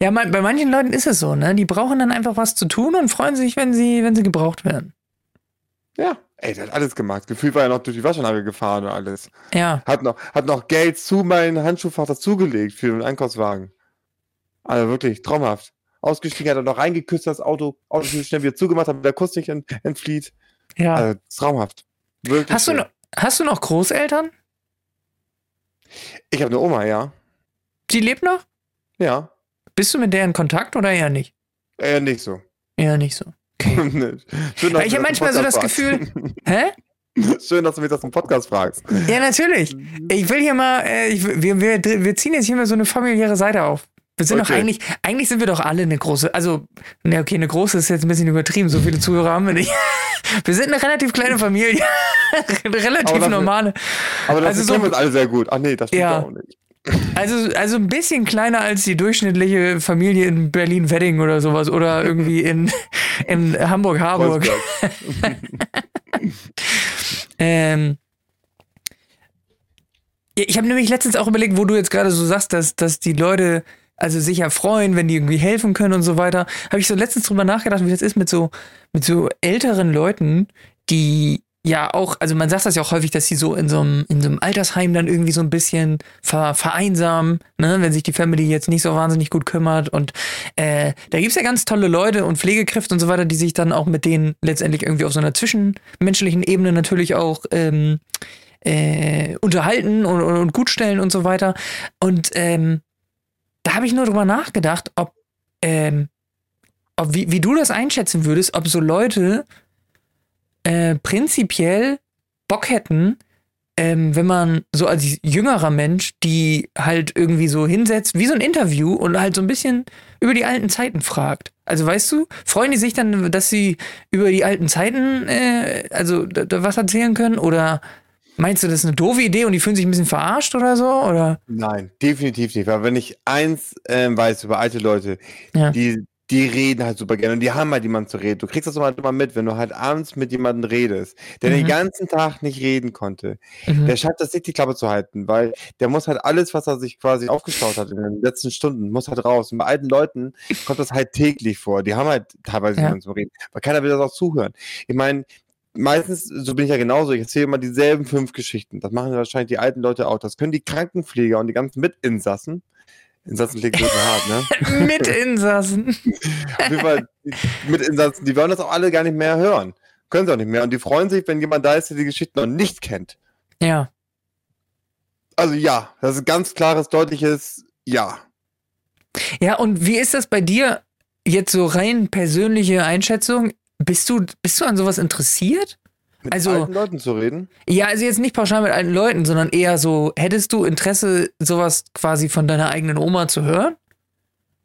Ja, bei manchen Leuten ist es so, ne? Die brauchen dann einfach was zu tun und freuen sich, wenn sie, wenn sie gebraucht werden. Ja, ey, der hat alles gemacht. Gefühlt war er noch durch die Waschanlage gefahren und alles. Ja. Hat noch, hat noch Geld zu meinem Handschuhfach dazugelegt für den Einkaufswagen. Also wirklich traumhaft ausgestiegen, hat er noch reingeküsst, das Auto, Auto schnell wieder zugemacht, damit der Kuss nicht ent, entflieht. Ja. Also, traumhaft. Wirklich hast, du noch, hast du noch Großeltern? Ich habe eine Oma, ja. Die lebt noch? Ja. Bist du mit der in Kontakt oder eher nicht? Eher nicht so. Eher nicht so. Okay. Schön, ich habe manchmal so das Gefühl. Hä? Schön, dass du mich das im Podcast fragst. Ja, natürlich. Ich will hier mal, äh, ich, wir, wir, wir ziehen jetzt hier mal so eine familiäre Seite auf. Wir sind okay. doch eigentlich, eigentlich sind wir doch alle eine große, also, ne, okay, eine große ist jetzt ein bisschen übertrieben, so viele Zuhörer haben wir nicht. Wir sind eine relativ kleine Familie. eine relativ aber normale. Aber das also so, alle sehr gut. Ach nee, das stimmt ja. auch nicht. Also, also ein bisschen kleiner als die durchschnittliche Familie in Berlin-Wedding oder sowas oder irgendwie in, in Hamburg-Harburg. ähm, ich habe nämlich letztens auch überlegt, wo du jetzt gerade so sagst, dass, dass die Leute also sich ja freuen, wenn die irgendwie helfen können und so weiter. Habe ich so letztens drüber nachgedacht, wie das ist mit so, mit so älteren Leuten, die ja auch, also man sagt das ja auch häufig, dass sie so in so einem, in so einem Altersheim dann irgendwie so ein bisschen ver, vereinsamen, ne, wenn sich die Family jetzt nicht so wahnsinnig gut kümmert. Und äh, da gibt's ja ganz tolle Leute und Pflegekräfte und so weiter, die sich dann auch mit denen letztendlich irgendwie auf so einer zwischenmenschlichen Ebene natürlich auch ähm, äh, unterhalten und, und gut stellen und so weiter. Und ähm, da habe ich nur drüber nachgedacht, ob, ähm, ob wie, wie du das einschätzen würdest, ob so Leute äh, prinzipiell Bock hätten, ähm, wenn man so als jüngerer Mensch die halt irgendwie so hinsetzt, wie so ein Interview und halt so ein bisschen über die alten Zeiten fragt. Also weißt du, freuen die sich dann, dass sie über die alten Zeiten äh, also was erzählen können oder Meinst du, das ist eine doofe Idee und die fühlen sich ein bisschen verarscht oder so? Oder? Nein, definitiv nicht. Weil wenn ich eins ähm, weiß über alte Leute, ja. die, die reden halt super gerne und die haben halt jemanden zu reden. Du kriegst das halt immer mit, wenn du halt abends mit jemandem redest, der mhm. den ganzen Tag nicht reden konnte. Mhm. Der schafft das nicht, die Klappe zu halten, weil der muss halt alles, was er sich quasi aufgeschaut hat in den letzten Stunden, muss halt raus. Und bei alten Leuten kommt das halt täglich vor. Die haben halt teilweise ja. jemanden zu reden, weil keiner will das auch zuhören. Ich meine, meistens, so bin ich ja genauso, ich erzähle immer dieselben fünf Geschichten. Das machen wahrscheinlich die alten Leute auch. Das können die Krankenpfleger und die ganzen Mitinsassen. Insassen klingt so hart, ne? Mitinsassen. Auf jeden Fall, Mitinsassen, die wollen das auch alle gar nicht mehr hören. Können sie auch nicht mehr. Und die freuen sich, wenn jemand da ist, der die Geschichten noch nicht kennt. Ja. Also ja, das ist ein ganz klares, deutliches Ja. Ja, und wie ist das bei dir jetzt so rein persönliche Einschätzung? Bist du, bist du an sowas interessiert? Mit also, alten Leuten zu reden? Ja, also jetzt nicht pauschal mit alten Leuten, sondern eher so, hättest du Interesse, sowas quasi von deiner eigenen Oma zu hören?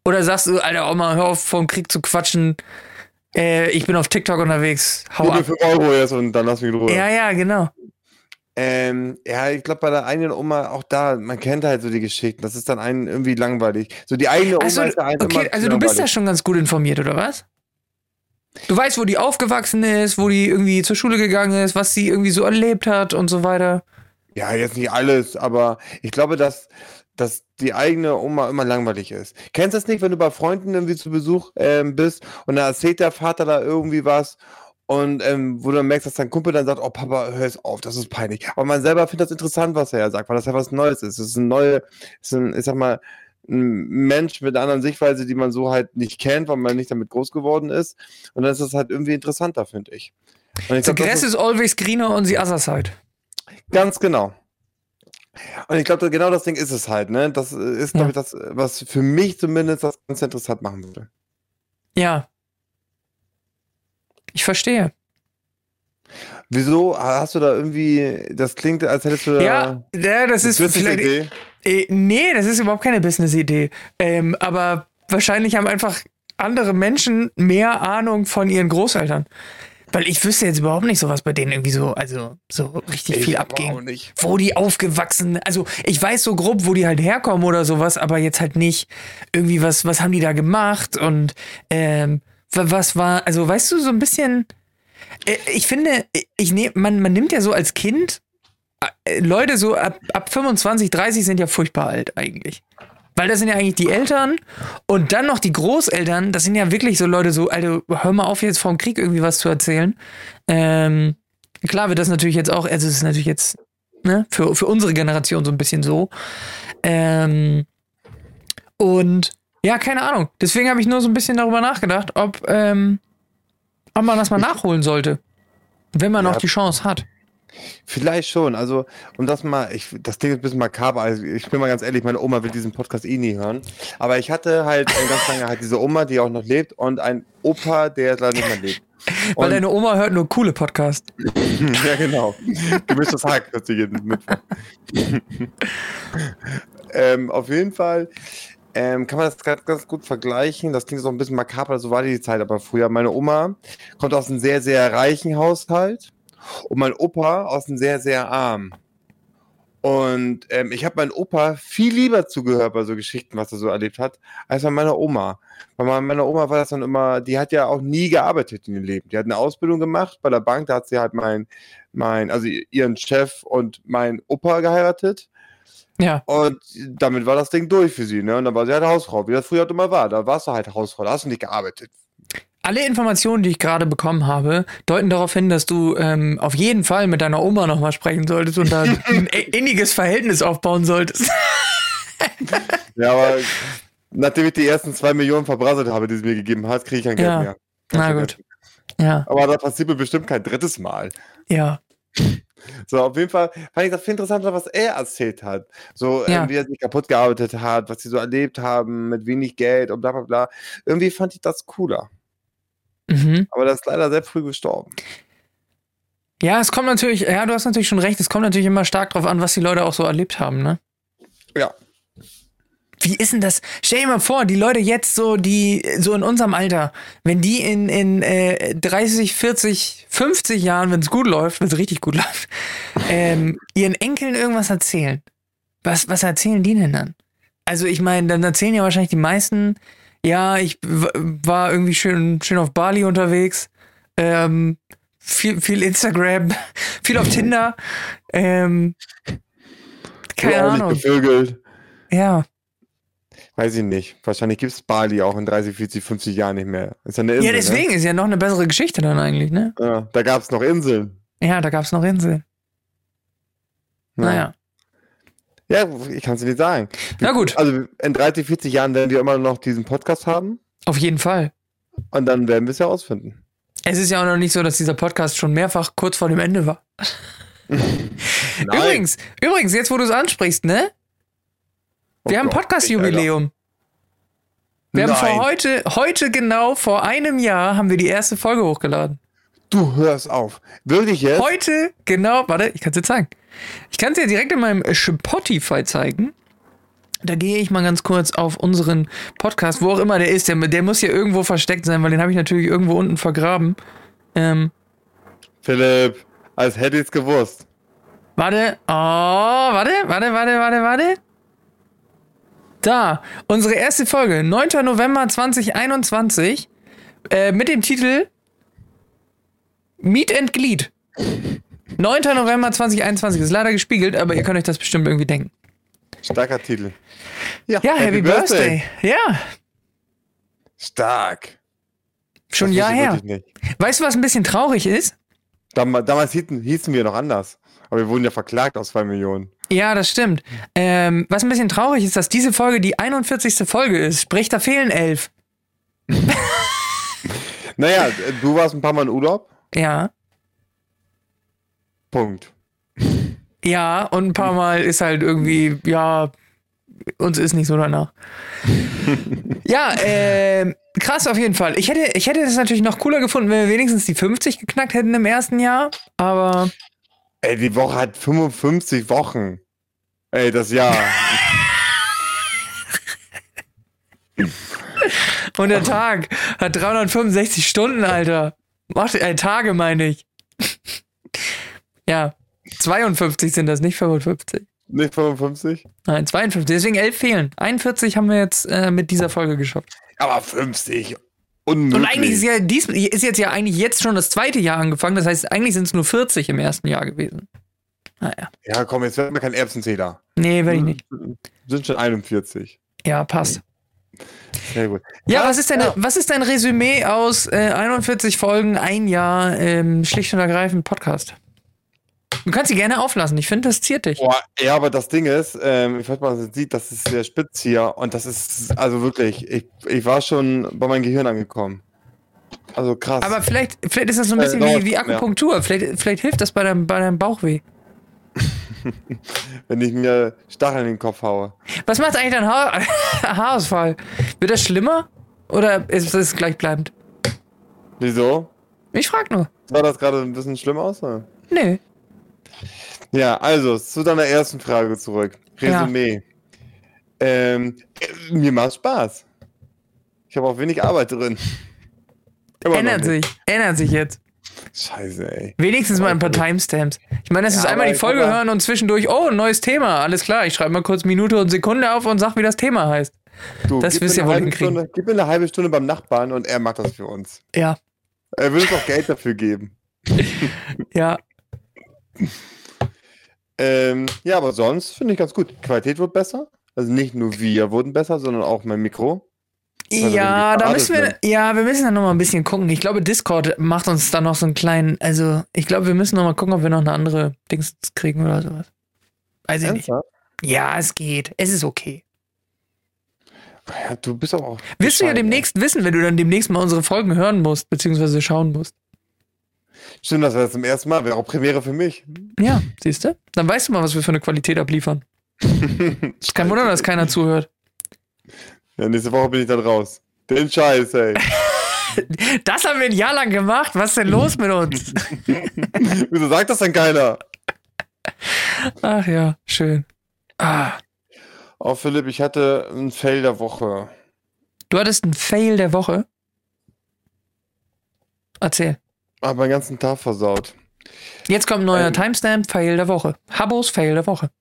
Oder sagst du, alter Oma, hör auf, vom Krieg zu quatschen, äh, ich bin auf TikTok unterwegs, hau Gib ab. mir 5 Euro jetzt und dann lass mich in Ruhe. Ja, ja, genau. Ähm, ja, ich glaube, bei der eigenen Oma auch da, man kennt halt so die Geschichten. Das ist dann einen irgendwie langweilig. So die eigene Oma also, ist einen okay, Also du bist ja schon ganz gut informiert, oder was? Du weißt, wo die aufgewachsen ist, wo die irgendwie zur Schule gegangen ist, was sie irgendwie so erlebt hat und so weiter. Ja, jetzt nicht alles, aber ich glaube, dass, dass die eigene Oma immer langweilig ist. Kennst du das nicht, wenn du bei Freunden irgendwie zu Besuch ähm, bist und da erzählt der Vater da irgendwie was Und ähm, wo du dann merkst, dass dein Kumpel dann sagt, oh Papa, hör es auf, das ist peinlich. Aber man selber findet das interessant, was er ja sagt, weil das ja was Neues ist. Es ist ein neue, ist ein, ich sag mal, ein Mensch mit einer anderen Sichtweise, die man so halt nicht kennt, weil man nicht damit groß geworden ist. Und dann ist das halt irgendwie interessanter, finde ich. Und ich the glaub, grass is always greener on the other side. Ganz genau. Und ich glaube, genau das Ding ist es halt, ne? Das ist, glaube ja. ich, das, was für mich zumindest das ganz interessant machen würde. Ja. Ich verstehe. Wieso hast du da irgendwie, das klingt, als hättest du da. Ja, ja das ist vielleicht. Idee? Äh, nee, das ist überhaupt keine Business-Idee. Ähm, aber wahrscheinlich haben einfach andere Menschen mehr Ahnung von ihren Großeltern. Weil ich wüsste jetzt überhaupt nicht so, was bei denen irgendwie so, also so richtig ich viel abging. Wo die aufgewachsen, also ich weiß so grob, wo die halt herkommen oder sowas, aber jetzt halt nicht irgendwie was, was haben die da gemacht und ähm, was war, also weißt du, so ein bisschen, äh, ich finde, ich nehm, man, man nimmt ja so als Kind, äh, Leute so ab, ab 25, 30 sind ja furchtbar alt eigentlich. Weil das sind ja eigentlich die Eltern und dann noch die Großeltern, das sind ja wirklich so Leute so, Alter, hör mal auf jetzt vom Krieg irgendwie was zu erzählen. Ähm, klar wird das natürlich jetzt auch, also es ist natürlich jetzt ne, für, für unsere Generation so ein bisschen so. Ähm, und ja, keine Ahnung. Deswegen habe ich nur so ein bisschen darüber nachgedacht, ob, ähm, ob man das mal nachholen sollte. Wenn man ja. noch die Chance hat. Vielleicht schon. Also, um das mal, ich, das Ding ist ein bisschen makaber. Also, ich bin mal ganz ehrlich, meine Oma will diesen Podcast eh nie hören. Aber ich hatte halt ganz lange halt diese Oma, die auch noch lebt, und ein Opa, der leider nicht mehr lebt. Weil deine Oma hört nur coole Podcasts. ja, genau. Gemischtes Hack hört sie jeden Mittwoch. ähm, auf jeden Fall ähm, kann man das ganz, ganz gut vergleichen. Das klingt so ein bisschen makaber, so war die Zeit aber früher. Meine Oma kommt aus einem sehr, sehr reichen Haushalt und mein Opa aus einem sehr, sehr armen. Und ähm, ich habe meinem Opa viel lieber zugehört bei so Geschichten, was er so erlebt hat, als bei meiner Oma. Bei meiner Oma war das dann immer, die hat ja auch nie gearbeitet in ihrem Leben. Die hat eine Ausbildung gemacht bei der Bank, da hat sie halt mein, mein, also ihren Chef und mein Opa geheiratet. Ja. Und damit war das Ding durch für sie, ne? Und dann war sie halt Hausfrau, wie das früher halt immer war. Da warst du halt Hausfrau, da hast du nicht gearbeitet. Alle Informationen, die ich gerade bekommen habe, deuten darauf hin, dass du ähm, auf jeden Fall mit deiner Oma nochmal sprechen solltest und da ein inniges Verhältnis aufbauen solltest. ja, aber nachdem ich die ersten zwei Millionen verbrasselt habe, die sie mir gegeben hat, kriege ich kein Geld ja. mehr. Na gut. Ja. Aber da passiert mir bestimmt kein drittes Mal. Ja. So, auf jeden Fall fand ich das viel interessanter, was er erzählt hat. So, ja. ähm, wie er sich kaputt gearbeitet hat, was sie so erlebt haben, mit wenig Geld und bla bla bla. Irgendwie fand ich das cooler. Mhm. Aber das ist leider sehr früh gestorben. Ja, es kommt natürlich, ja, du hast natürlich schon recht, es kommt natürlich immer stark darauf an, was die Leute auch so erlebt haben, ne? Ja. Wie ist denn das? Stell dir mal vor, die Leute jetzt so, die so in unserem Alter, wenn die in, in äh, 30, 40, 50 Jahren, wenn es gut läuft, wenn es richtig gut läuft, ähm, ihren Enkeln irgendwas erzählen. Was, was erzählen die denn dann? Also ich meine, dann erzählen ja wahrscheinlich die meisten, ja, ich war irgendwie schön, schön auf Bali unterwegs. Ähm, viel, viel Instagram, viel auf Tinder. Ähm, keine Ahnung. Gevögelt. Ja. Weiß ich nicht. Wahrscheinlich gibt es Bali auch in 30, 40, 50 Jahren nicht mehr. Ist ja, eine Insel, ja, deswegen ne? ist ja noch eine bessere Geschichte dann eigentlich, ne? Ja, da gab es noch Inseln. Ja, da gab es noch Inseln. Ja. Naja. Ja, ich kann es dir nicht sagen. Na gut. Also in 30, 40 Jahren werden wir immer noch diesen Podcast haben. Auf jeden Fall. Und dann werden wir es ja ausfinden. Es ist ja auch noch nicht so, dass dieser Podcast schon mehrfach kurz vor dem Ende war. übrigens, übrigens, jetzt wo du es ansprichst, ne? Wir oh haben Podcast-Jubiläum. Wir Nein. haben vor heute, heute genau vor einem Jahr haben wir die erste Folge hochgeladen. Du hörst auf. Wirklich jetzt? Heute, genau, warte, ich kann es dir zeigen. Ich kann es dir direkt in meinem Spotify zeigen. Da gehe ich mal ganz kurz auf unseren Podcast, wo auch immer der ist. Der, der muss hier irgendwo versteckt sein, weil den habe ich natürlich irgendwo unten vergraben. Ähm, Philipp, als hätte ich es gewusst. Warte, oh, warte, warte, warte, warte, warte. Da, unsere erste Folge, 9. November 2021, äh, mit dem Titel Meet and Glied. 9. November 2021 ist leider gespiegelt, aber ihr könnt euch das bestimmt irgendwie denken. Starker Titel. Ja, ja Happy, Happy Birthday. Birthday. Ja. Stark. Schon ein Jahr her. Weißt du, was ein bisschen traurig ist? Damals, damals hießen, hießen wir noch anders. Aber wir wurden ja verklagt aus zwei Millionen. Ja, das stimmt. Ähm, was ein bisschen traurig ist, dass diese Folge die 41. Folge ist. Sprich, da fehlen elf. naja, du warst ein paar Mal in Urlaub. Ja. Punkt. Ja, und ein paar Mal ist halt irgendwie, ja, uns ist nicht so danach. ja, äh, krass auf jeden Fall. Ich hätte, ich hätte das natürlich noch cooler gefunden, wenn wir wenigstens die 50 geknackt hätten im ersten Jahr, aber. Ey, die Woche hat 55 Wochen. Ey, das Jahr. Und der Tag hat 365 Stunden, Alter. Macht, äh, Tage meine ich. ja, 52 sind das, nicht 55. Nicht 55? Nein, 52. Deswegen 11 fehlen. 41 haben wir jetzt äh, mit dieser Folge geschafft. Aber 50. Unmöglich. Und eigentlich ist ja dies, ist jetzt ja eigentlich jetzt schon das zweite Jahr angefangen. Das heißt, eigentlich sind es nur 40 im ersten Jahr gewesen. Naja. Ja, komm, jetzt werden wir kein Erbsenzähler. Nee, werde ich nicht. Sind schon 41. Ja, passt. Sehr gut. Ja, was ist, deine, ja. was ist dein Resümee aus äh, 41 Folgen, ein Jahr ähm, schlicht und ergreifend Podcast? Du kannst sie gerne auflassen. Ich finde, das ziert dich. Boah, ja, aber das Ding ist, ähm, ich weiß mal, man sieht, das ist sehr spitz hier und das ist, also wirklich, ich, ich war schon bei meinem Gehirn angekommen. Also krass. Aber vielleicht, vielleicht ist das so ein bisschen äh, wie, wie Akupunktur. Vielleicht, vielleicht hilft das bei deinem, bei deinem Bauchweh. Wenn ich mir Stacheln in den Kopf haue. Was macht eigentlich dein ha Haarausfall? Wird das schlimmer? Oder ist es gleichbleibend? Wieso? Ich frag nur. Sah das gerade ein bisschen schlimm aus? Oder? Nee. Ja, also zu deiner ersten Frage zurück. Resümee. Ja. Ähm, mir macht Spaß. Ich habe auch wenig Arbeit drin. Immer ändert sich, ändert sich jetzt. Scheiße, ey. Wenigstens mal ein paar Timestamps. Ich meine, das ja, ist einmal die Folge hören und zwischendurch, oh, ein neues Thema, alles klar. Ich schreibe mal kurz Minute und Sekunde auf und sag, wie das Thema heißt. Du, das wirst du ja wohl hinkriegen. Stunde, gib mir eine halbe Stunde beim Nachbarn und er macht das für uns. Ja. Er will uns auch Geld dafür geben. ja. Ähm, ja, aber sonst finde ich ganz gut. Qualität wird besser. Also nicht nur wir wurden besser, sondern auch mein Mikro. Ja, da müssen wir, ja, wir müssen dann noch mal ein bisschen gucken. Ich glaube, Discord macht uns da noch so einen kleinen, also ich glaube, wir müssen noch mal gucken, ob wir noch eine andere Dings kriegen oder sowas. Weiß ich Ernsthaft? nicht. Ja, es geht. Es ist okay. Ja, du bist aber auch. Wirst du ja demnächst wissen, wenn du dann demnächst mal unsere Folgen hören musst, beziehungsweise schauen musst. Stimmt, das wäre zum ersten Mal. Wäre auch Premiere für mich. Ja, siehst du? Dann weißt du mal, was wir für eine Qualität abliefern. ist kein Wunder, dass keiner zuhört. Ja, nächste Woche bin ich dann raus. Den Scheiß, ey. das haben wir ein Jahr lang gemacht. Was ist denn los mit uns? Wieso sagt das denn keiner? Ach ja, schön. Ah. Oh, Philipp, ich hatte einen Fail der Woche. Du hattest einen Fail der Woche? Erzähl. Aber meinen ganzen Tag versaut. Jetzt kommt ein neuer ähm, Timestamp, Fail der Woche. Habos Fail der Woche.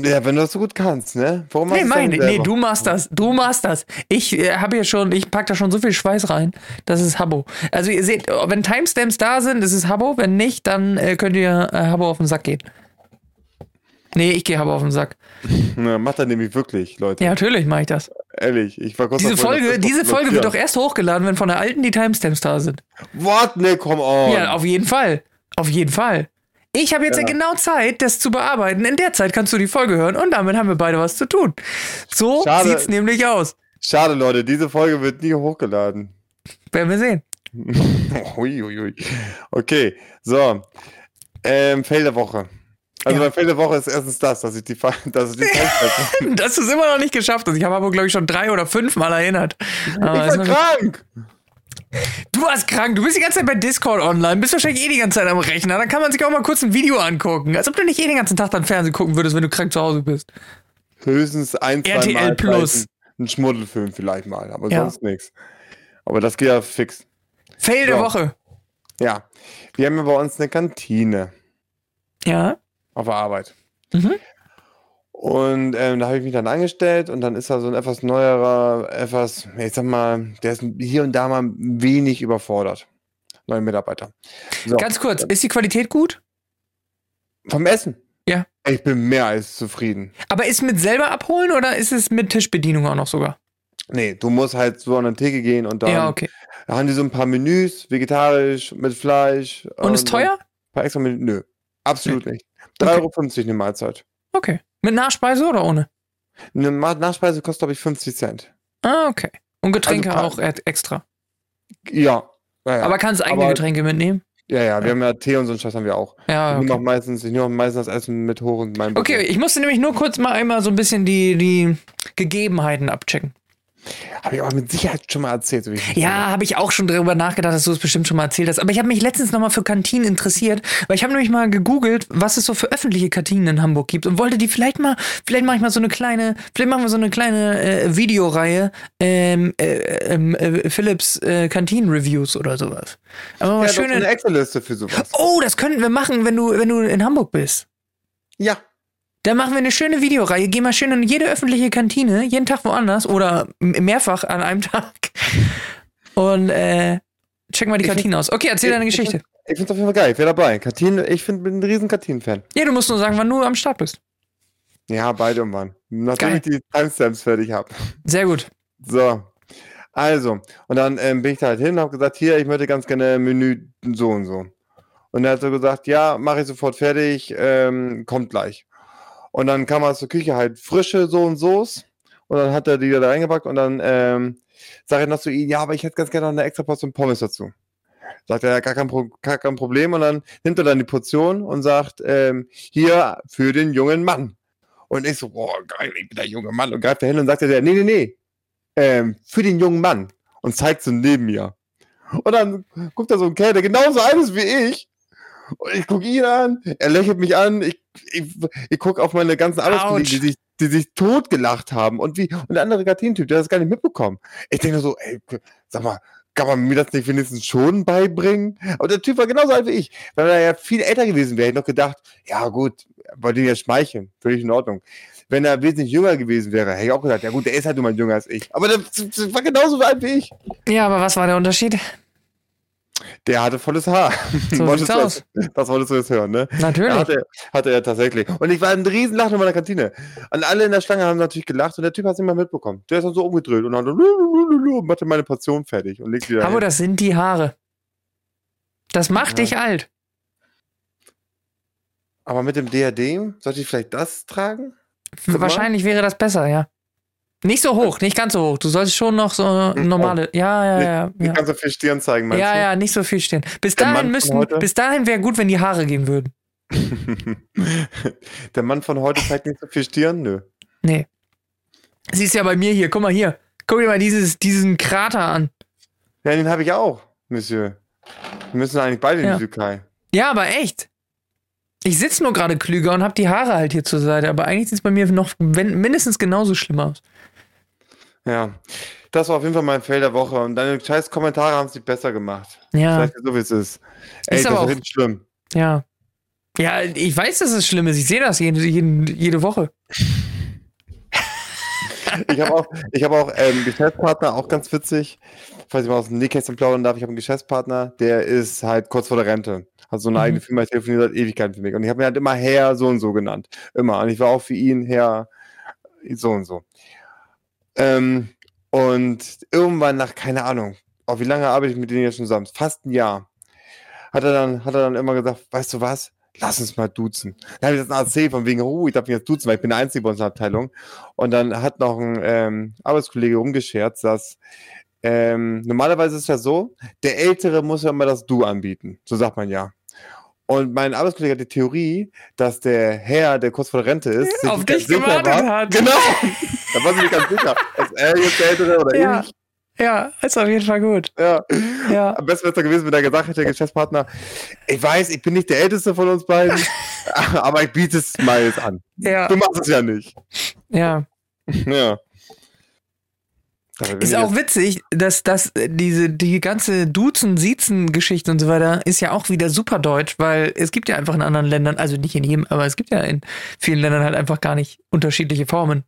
Ja, wenn du das so gut kannst, ne? Warum nee, meine, nee, du machst das. Du machst das. Ich äh, habe hier schon, ich pack da schon so viel Schweiß rein. Das ist Habo. Also ihr seht, wenn Timestamps da sind, das ist Habo. Wenn nicht, dann äh, könnt ihr äh, Habo auf den Sack gehen. Nee, ich gehe Habo auf den Sack. Na, macht er nämlich wirklich, Leute. Ja, natürlich mache ich das. Ehrlich, ich war kurz Diese davor, Folge, diese Folge wird doch erst hochgeladen, wenn von der alten die Timestamps da sind. What? Ne, come on. Ja, auf jeden Fall. Auf jeden Fall. Ich habe jetzt ja. ja. genau Zeit, das zu bearbeiten. In der Zeit kannst du die Folge hören und damit haben wir beide was zu tun. So Schade. sieht's nämlich aus. Schade, Leute, diese Folge wird nie hochgeladen. Werden wir sehen. Uiuiui. ui. Okay, so. Ähm, Fail der Woche. Also ja. mein Fail der Woche ist erstens das, dass ich die dass ich die Dass du es immer noch nicht geschafft hast. Ich habe aber, glaube ich, schon drei oder fünf Mal erinnert. Aber ich war krank. Du warst krank, du bist die ganze Zeit bei Discord online, bist wahrscheinlich eh die ganze Zeit am Rechner. Dann kann man sich auch mal kurz ein Video angucken. Als ob du nicht eh den ganzen Tag dann Fernsehen gucken würdest, wenn du krank zu Hause bist. Höchstens ein, zwei RTL Mal Plus. Ein Schmuddelfilm vielleicht mal, aber ja. sonst nichts. Aber das geht ja fix. Fail so. der Woche. Ja. Wir haben ja bei uns eine Kantine. Ja. Auf der Arbeit. Mhm. Und ähm, da habe ich mich dann angestellt und dann ist da so ein etwas neuerer, etwas, ich sag mal, der ist hier und da mal wenig überfordert. Neue Mitarbeiter. So. Ganz kurz, ist die Qualität gut? Vom Essen? Ja. Ich bin mehr als zufrieden. Aber ist mit selber abholen oder ist es mit Tischbedienung auch noch sogar? Nee, du musst halt so an den Theke gehen und dann Ja, okay. da haben die so ein paar Menüs, vegetarisch, mit Fleisch. Und ist teuer? Ein paar extra Menüs. Nö, absolut nicht. 3,50 Euro eine Mahlzeit. Okay. Mit Nachspeise oder ohne? Eine Nachspeise kostet, glaube ich, 50 Cent. Ah, okay. Und Getränke Also, auch extra. Ja. ja, ja. Aber kannst eigene Aber- Getränke mitnehmen? Ja, ja, wir haben ja Tee und so einen Scheiß haben wir auch. Ja, Ich nehme auch okay. meistens, ich nehme meistens das Essen mit hoch und mein Okay, ich musste nämlich nur kurz mal einmal so ein bisschen die, die Gegebenheiten abchecken. Habe ich aber mit Sicherheit schon mal erzählt. So Ja, habe ich auch schon darüber nachgedacht, dass du es bestimmt schon mal erzählt hast. Aber ich habe mich letztens nochmal für Kantinen interessiert, weil ich habe nämlich mal gegoogelt, was es so für öffentliche Kantinen in Hamburg gibt und wollte die vielleicht mal, vielleicht mache ich mal so eine kleine, vielleicht machen wir so eine kleine äh, Videoreihe, ähm, äh, ähm, äh, Philips äh, Kantinen-Reviews oder sowas. Aber Ja, schöne. eine Excel-Liste für sowas. Oh, das könnten wir machen, wenn du, wenn du in Hamburg bist. Ja. Dann machen wir eine schöne Videoreihe. Geh mal schön in jede öffentliche Kantine, jeden Tag woanders oder mehrfach an einem Tag. Und äh, check mal die Kantine aus. Okay, erzähl deine Ich- ich Geschichte. Ich finde es auf jeden Fall geil. Ich wäre dabei. Kantine, ich find, bin ein riesen Kantinen-Fan. Ja, du musst nur sagen, wann du am Start bist. Ja, beide irgendwann. Nachdem Geil. ich die Timestamps fertig habe. Sehr gut. So. Also, und dann ähm, bin ich da halt hin und habe gesagt, hier, ich möchte ganz gerne Menü so und so. Und er hat so gesagt, ja, mache ich sofort fertig, ähm, kommt gleich. Und dann kam aus der Küche halt frische so und so's. Und dann hat er die da reingepackt und dann ähm, sage ich noch zu ihm, ja, aber ich hätte ganz gerne noch eine extra Portion Pommes dazu. Sagt er, ja, gar kein, Pro gar kein Problem. Und dann nimmt er dann die Portion und sagt, ähm, hier für den jungen Mann. Und ich so, boah, geil, ich bin der junge Mann. Und greift da hin und sagt er, nee, nee, nee, ähm, für den jungen Mann. Und zeigt so neben mir. Und dann guckt da so ein Kerl, der genauso alt ist wie ich. Und ich gucke ihn an, er lächelt mich an, ich, ich, ich gucke auf meine ganzen Arbeitskollegen, die sich, die sich totgelacht haben. Und wie, und der andere Gartentyp, der hat das gar nicht mitbekommen. Ich denke so, ey, sag mal, kann man mir das nicht wenigstens schon beibringen? Aber der Typ war genauso alt wie ich. Wenn er ja viel älter gewesen wäre, hätte ich noch gedacht, ja gut, wollte ihn ja schmeicheln, völlig in Ordnung. Wenn er wesentlich jünger gewesen wäre, hätte ich auch gesagt, ja gut, der ist halt nur mal jünger als ich. Aber der war genauso alt wie ich. Ja, aber was war der Unterschied? Der hatte volles Haar. So Wolltest. Das, das wolltest du jetzt hören, ne? Natürlich. Ja, hatte, hatte er tatsächlich. Und ich war ein Riesenlachen in meiner Kantine. Und alle in der Schlange haben natürlich gelacht und der Typ hat es nicht mal mitbekommen. Der ist dann so umgedreht und dann und machte meine Portion fertig und legt wieder Aber hin. das sind die Haare. Das macht Ja. dich alt. Aber mit dem Diadem, sollte ich vielleicht das tragen? Wahrscheinlich wäre das besser, ja. Nicht so hoch, nicht ganz so hoch. Du sollst schon noch so normale. Ja, ja, ja. Nicht Ja, ganz so viel Stirn zeigen, meinst ja, du? ja nicht so viel stehen. Bis Der dahin heute? bis dahin wäre gut, wenn die Haare gehen würden. Der Mann von heute zeigt nicht so viel Stirn? Nö. Nee. Siehst ja bei mir hier, guck mal hier. Guck dir mal dieses, diesen Krater an. Ja, den habe ich auch, Monsieur. Wir müssen eigentlich beide in Ja. die Türkei. Ja, aber echt. Ich sitze nur gerade klüger und habe die Haare halt hier zur Seite, aber eigentlich sieht es bei mir noch wenn, mindestens genauso schlimm aus. Ja. Das war auf jeden Fall mein Fail der Woche. Und deine scheiß Kommentare haben es nicht besser gemacht. Ja, dir so, wie es ist. Ey, Ist das ist schlimm. ja. Ja, ich weiß, dass es schlimm ist. Ich sehe das jede, jede, jede Woche. Ich habe auch, ich hab auch ähm, Geschäftspartner, auch ganz witzig. Falls ich mal aus dem Nähkästchen plaudern darf, ich habe einen Geschäftspartner, der ist halt kurz vor der Rente. Hat so eine Mhm. eigene Firma, ich telefoniere seit Ewigkeiten für mich. Und ich habe mir halt immer Herr so und so genannt. Immer. Und ich war auch für ihn Herr so und so. Ähm, und irgendwann nach, keine Ahnung, auch wie lange arbeite ich mit denen jetzt schon zusammen? Fast ein Jahr. Hat er dann, hat er dann immer gesagt, weißt du was? Lass uns mal duzen. Dann habe ich das erzählt, von wegen, oh, ich darf mich jetzt duzen, weil ich bin der Einzige bei unserer Abteilung. Und dann hat noch ein ähm, Arbeitskollege rumgescherzt, dass ähm, normalerweise ist ja so, der Ältere muss ja immer das Du anbieten. So sagt man ja. Und mein Arbeitskollege hat die Theorie, dass der Herr, der kurz vor der Rente ist, sich Auf dich gewartet war. hat. Genau. da war sie nicht ganz sicher. Ist er jetzt der Ältere oder Ja. ich? Ja, ist auf jeden Fall gut. Ja. Ja. Am besten wäre es gewesen, wenn er gesagt hätte, der Geschäftspartner, ich weiß, ich bin nicht der Älteste von uns beiden, aber ich biete es mal jetzt an. Ja. Du machst es ja nicht. Ja. Ja. Ist auch witzig, dass das diese die ganze Duzen, Siezen Geschichte und so weiter ist ja auch wieder super deutsch, weil es gibt ja einfach in anderen Ländern, also nicht in jedem, aber es gibt ja in vielen Ländern halt einfach gar nicht unterschiedliche Formen.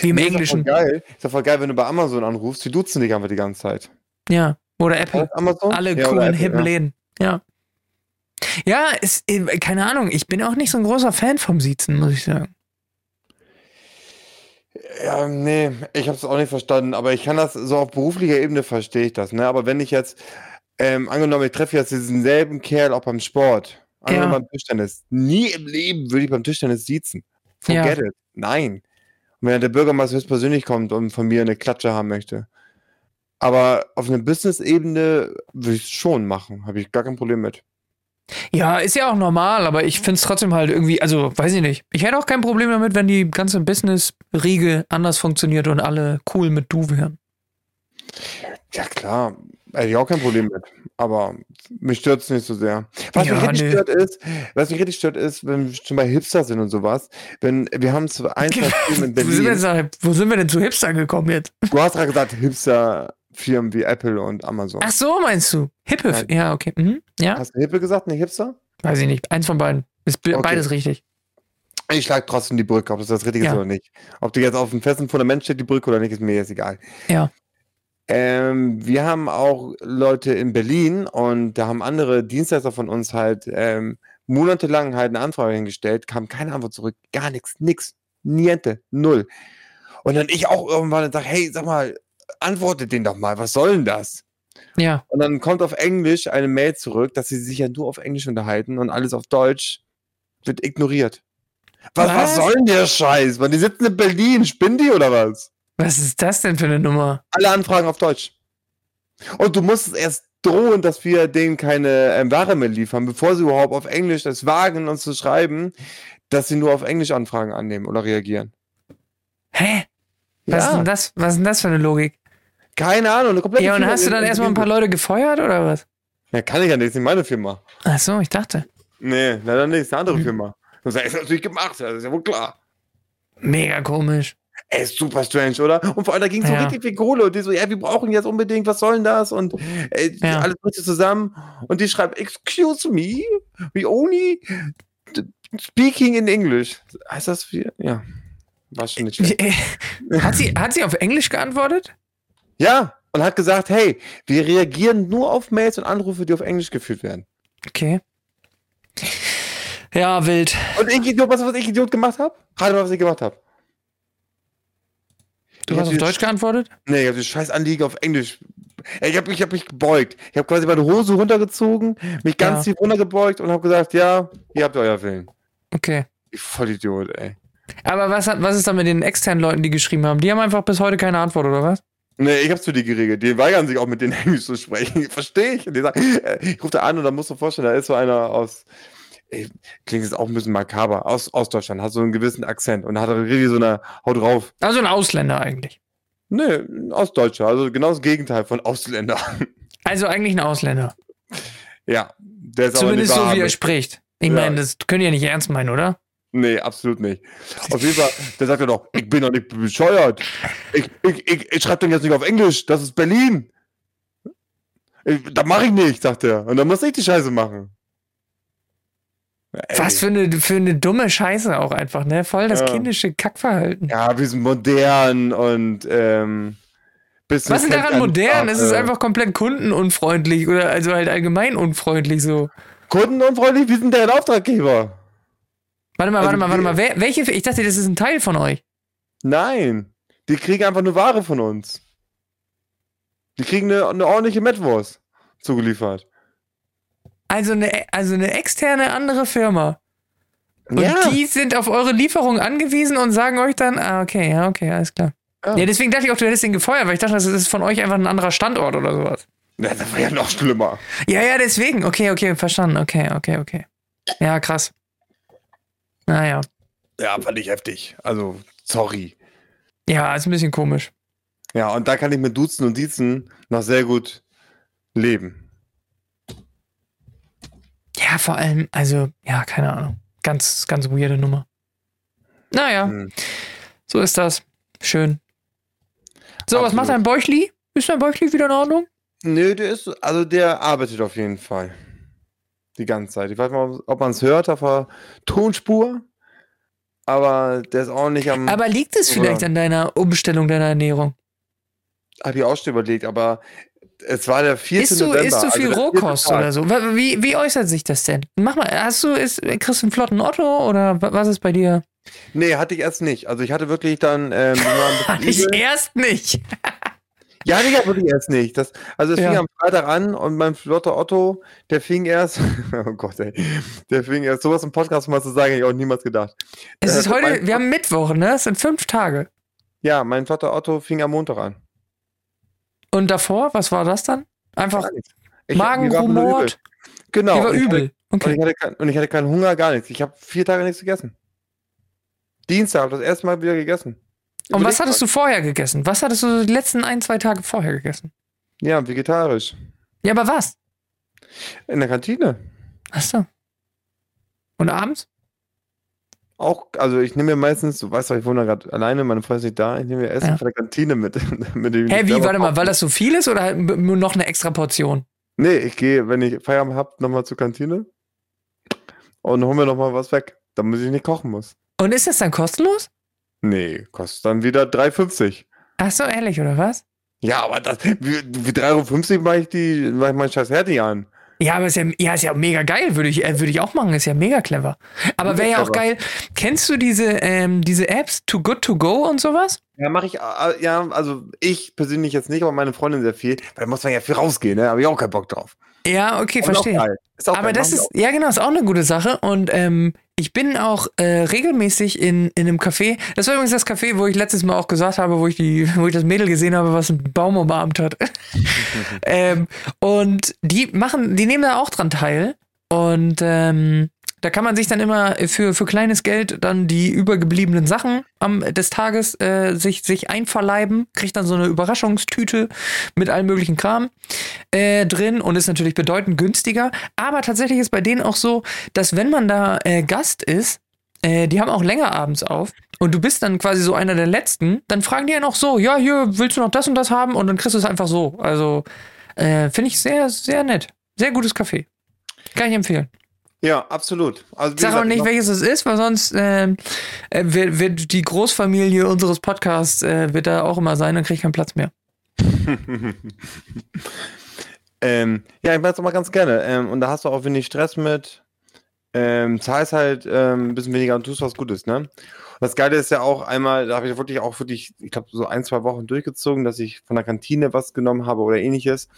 Wie im Nee, ist doch Englischen. Voll geil. Ist doch voll geil, wenn du bei Amazon anrufst, die duzen dich einfach die ganze Zeit. Ja. Oder Apple. Amazon? Alle Ja, coolen, hippen ja. Läden. Ja. Ja, ist, äh, keine Ahnung, ich bin auch nicht so ein großer Fan vom Siezen, muss ich sagen. Ja, nee, ich habe es auch nicht verstanden, aber ich kann das so auf beruflicher Ebene verstehe ich das, ne? Aber wenn ich jetzt, ähm, angenommen, ich treffe jetzt diesen selben Kerl auch beim Sport, angenommen ja. beim Tischtennis, nie im Leben würde ich beim Tischtennis siezen. Forget ja. it. Nein. Und wenn der Bürgermeister jetzt persönlich kommt und von mir eine Klatsche haben möchte. Aber auf einer Business-Ebene würde ich es schon machen, habe ich gar kein Problem mit. Ja, ist ja auch normal, aber ich finde es trotzdem halt irgendwie, also weiß ich nicht. Ich hätte auch kein Problem damit, wenn die ganze Business-Riege anders funktioniert und alle cool mit du wären. Ja, klar. Hätte ich auch kein Problem mit. Aber mich stört es nicht so sehr. Was ja, mich richtig nee. stört ist, was mich richtig stört ist, wenn wir schon bei Hipster sind und sowas, wenn wir haben so ein, zwei in Berlin. wo, sind wir, wo sind wir denn zu Hipster gekommen jetzt? Du hast gerade gesagt, Hipster Firmen wie Apple und Amazon. Ach so, meinst du? Hippe, ja, ja okay. Mhm. Ja. Hast du Hippe gesagt, nicht Hipster? Weiß ich nicht. Eins von beiden. Ist okay. beides richtig. Ich schlage trotzdem die Brücke, ob das das richtig ja. ist oder nicht. Ob die jetzt auf einem festen Fundament steht, die Brücke oder nicht, ist mir jetzt egal. Ja. Ähm, wir haben auch Leute in Berlin und da haben andere Dienstleister von uns halt ähm, monatelang halt eine Anfrage hingestellt, kam keine Antwort zurück, gar nichts, nix, niente, null. Und dann ich auch irgendwann sage, hey, sag mal, antwortet den doch mal, was soll denn das? Ja. Und dann kommt auf Englisch eine Mail zurück, dass sie sich ja nur auf Englisch unterhalten und alles auf Deutsch wird ignoriert. Was, was? was soll denn der Scheiß? Man, die sitzen in Berlin, spinnen die oder was? Was ist das denn für eine Nummer? Alle Anfragen auf Deutsch. Und du musst es erst drohen, dass wir denen keine ähm, Ware mehr liefern, bevor sie überhaupt auf Englisch es wagen, uns zu schreiben, dass sie nur auf Englisch Anfragen annehmen oder reagieren. Hä? Was, ja. ist denn das, was ist denn das für eine Logik? Keine Ahnung. Eine komplette ja, und Firma hast du dann erstmal ein paar Leute gefeuert oder was? Ja, kann ich ja nicht. Das ist nicht meine Firma. Ach so, ich dachte. Nee, leider nicht. Das ist eine andere hm. Firma. Das ist natürlich gemacht. Das ist ja wohl klar. Mega komisch. Ey, ist super strange, oder? Und vor allem, da ging es ja. so richtig viel Kohle. Und die so, ja, wir brauchen jetzt unbedingt, was soll denn das? Und ey, ja. alles Gute zusammen. Und die schreibt, excuse me, we only speaking in English. Heißt das wie? Ja. War schon nicht schlecht. Hat sie, hat sie auf Englisch geantwortet? Ja, und hat gesagt, hey, wir reagieren nur auf Mails und Anrufe, die auf Englisch geführt werden. Okay. Ja, wild. Und ich Idiot, was, was ich Idiot gemacht habe? Rate mal, was ich gemacht habe. Du ich hast auf Deutsch geantwortet? Nee, ich habe die scheiß Anliege auf Englisch. Ich habe ich hab mich gebeugt. Ich habe quasi meine Hose runtergezogen, mich ganz ja. tief runtergebeugt und habe gesagt, ja, ihr habt euer Willen. Okay. Ich Vollidiot, ey. Aber was, hat, was ist da mit den externen Leuten, die geschrieben haben? Die haben einfach bis heute keine Antwort, oder was? Nee, ich hab's für die geregelt. Die weigern sich auch mit denen Englisch zu sprechen. Verstehe ich. Und die sagen, äh, ich rufe da an und dann musst du dir vorstellen, da ist so einer aus, ey, klingt jetzt auch ein bisschen makaber, aus, aus Deutschland, hat so einen gewissen Akzent und hat richtig so eine Haut drauf. Also ein Ausländer eigentlich. Nee, aus Deutscher, also genau das Gegenteil von Ausländer. Also eigentlich ein Ausländer. Ja, der ist Zumindest so, wie er spricht. Ich ja. meine, das könnt ihr ja nicht ernst meinen, oder? Nee, absolut nicht. Auf jeden Fall, der sagt ja doch, ich bin doch nicht bescheuert. Ich, ich, ich, ich schreibe den jetzt nicht auf Englisch, das ist Berlin. Da mache ich nicht, sagt er. Und dann muss ich die Scheiße machen. Ey. Was für eine, für eine dumme Scheiße auch einfach, ne? Voll das ja. kindische Kackverhalten. Ja, wir sind modern und ähm, Was ist daran modern? Es ist einfach komplett kundenunfreundlich oder also halt allgemein unfreundlich so. Kundenunfreundlich? Wir sind deren Auftraggeber. Warte mal, also warte mal, warte mal. Wer, welche? Ich dachte, das ist ein Teil von euch. Nein. Die kriegen einfach nur Ware von uns. Die kriegen eine, eine ordentliche Metwurst zugeliefert. Also eine, also eine externe andere Firma. Und ja. die sind auf eure Lieferung angewiesen und sagen euch dann, ah, okay, ja, okay, alles klar. Ja. ja, deswegen dachte ich auch, du hättest den gefeuert, weil ich dachte, das ist von euch einfach ein anderer Standort oder sowas. Ja, das war ja noch schlimmer. Ja, ja, deswegen. Okay, okay, verstanden. Okay, okay, okay. Ja, krass. Naja. Ja, fand ich heftig. Also, sorry. Ja, ist ein bisschen komisch. Ja, und da kann ich mit Duzen und Diezen noch sehr gut leben. Ja, vor allem, also, ja, keine Ahnung. Ganz, ganz weirde Nummer. Naja, hm. so ist das. Schön. So, Absolut. was macht dein Bäuchli? Ist dein Bäuchli wieder in Ordnung? Nö, der ist, also der arbeitet auf jeden Fall. Die ganze Zeit. Ich weiß mal, ob man es hört auf der Tonspur. Aber der ist auch nicht am. Aber liegt es vielleicht an deiner Umstellung deiner Ernährung? Habe ich auch schon überlegt, aber es war der 4. Isst du, November. Isst du viel also Rohkost oder so? Wie, wie äußert sich das denn? Mach mal, hast du, ist, kriegst du einen flotten Otto oder was ist bei dir? Nee, hatte ich erst nicht. Also ich hatte wirklich dann. Ähm, hatte ich erst nicht. Ja, hatte ich ja wirklich erst nicht. Das, also es ja. fing am Freitag an und mein flotter Otto, der fing erst. oh Gott, ey. Der fing erst. Sowas im Podcast mal zu sagen, hätte ich auch niemals gedacht. Es ist heute, wir haben Mittwoch, ne? Es sind fünf Tage. Ja, mein flotter Otto fing am Montag an. Und davor, was war das dann? Einfach Magenrumort. Genau. Die war übel. Okay. Und, ich hatte kein, und ich hatte keinen Hunger, gar nichts. Ich habe vier Tage nichts gegessen. Dienstag habe ich das erste Mal wieder gegessen. Und was hattest du vorher gegessen? Was hattest du die letzten ein, zwei Tage vorher gegessen? Ja, vegetarisch. Ja, aber was? In der Kantine. Ach so. Und abends? Auch, also ich nehme mir meistens, du weißt doch, ich wohne gerade alleine, meine Freundin ist nicht da, ich nehme mir Essen ja. von der Kantine mit. mit dem Hä, wie, warte mal, weil das so viel ist oder nur noch eine extra Portion? Nee, ich gehe, wenn ich Feierabend habe, nochmal zur Kantine und hole mir nochmal was weg, damit ich nicht kochen muss. Und ist das dann kostenlos? Nee, kostet dann wieder 3,50. Ach so, ehrlich, oder was? Ja, aber das, wie, wie 3,50 Euro mache ich die, mache ich meinen scheiß Herdi an. Ja, aber ist ja, ja, ist ja mega geil, würde ich, äh, würde ich auch machen, ist ja mega clever. Aber wäre ja auch geil. Kennst du diese, ähm, diese Apps Too Good To Go und sowas? Ja, mache ich, äh, ja, also ich persönlich jetzt nicht, aber meine Freundin sehr viel, weil da muss man ja viel rausgehen, ne? Habe ich auch keinen Bock drauf. Ja, okay, und verstehe. Auch auch aber geil, das ist, ja genau, ist auch eine gute Sache und ähm, ich bin auch äh, regelmäßig in, in einem Café. Das war übrigens das Café, wo ich letztes Mal auch gesagt habe, wo ich, die, wo ich das Mädel gesehen habe, was einen Baum umarmt hat. ähm, und die machen, die nehmen da auch dran teil. Und ähm, da kann man sich dann immer für, für kleines Geld dann die übergebliebenen Sachen am, des Tages äh, sich, sich einverleiben, kriegt dann so eine Überraschungstüte mit allem möglichen Kram äh, drin und ist natürlich bedeutend günstiger. Aber tatsächlich ist bei denen auch so, dass wenn man da äh, Gast ist, äh, die haben auch länger abends auf und du bist dann quasi so einer der Letzten, dann fragen die ja noch so, ja, hier, willst du noch das und das haben? Und dann kriegst du es einfach so. Also äh, finde ich sehr, sehr nett. Sehr gutes Kaffee. Kann ich empfehlen. Ja, absolut. Also, Sag auch nicht, welches es ist, weil sonst äh, äh, wird, wird, die Großfamilie unseres Podcasts äh, wird da auch immer sein und kriegt keinen Platz mehr. ähm, ja, ich weiß auch mal ganz gerne. Ähm, und da hast du auch wenig Stress mit. Ähm, zahlst halt ähm, ein bisschen weniger und tust was Gutes, ne? Das Geile ist ja auch einmal, da habe ich wirklich auch wirklich, ich glaube, so ein, zwei Wochen durchgezogen, dass ich von der Kantine was genommen habe oder ähnliches.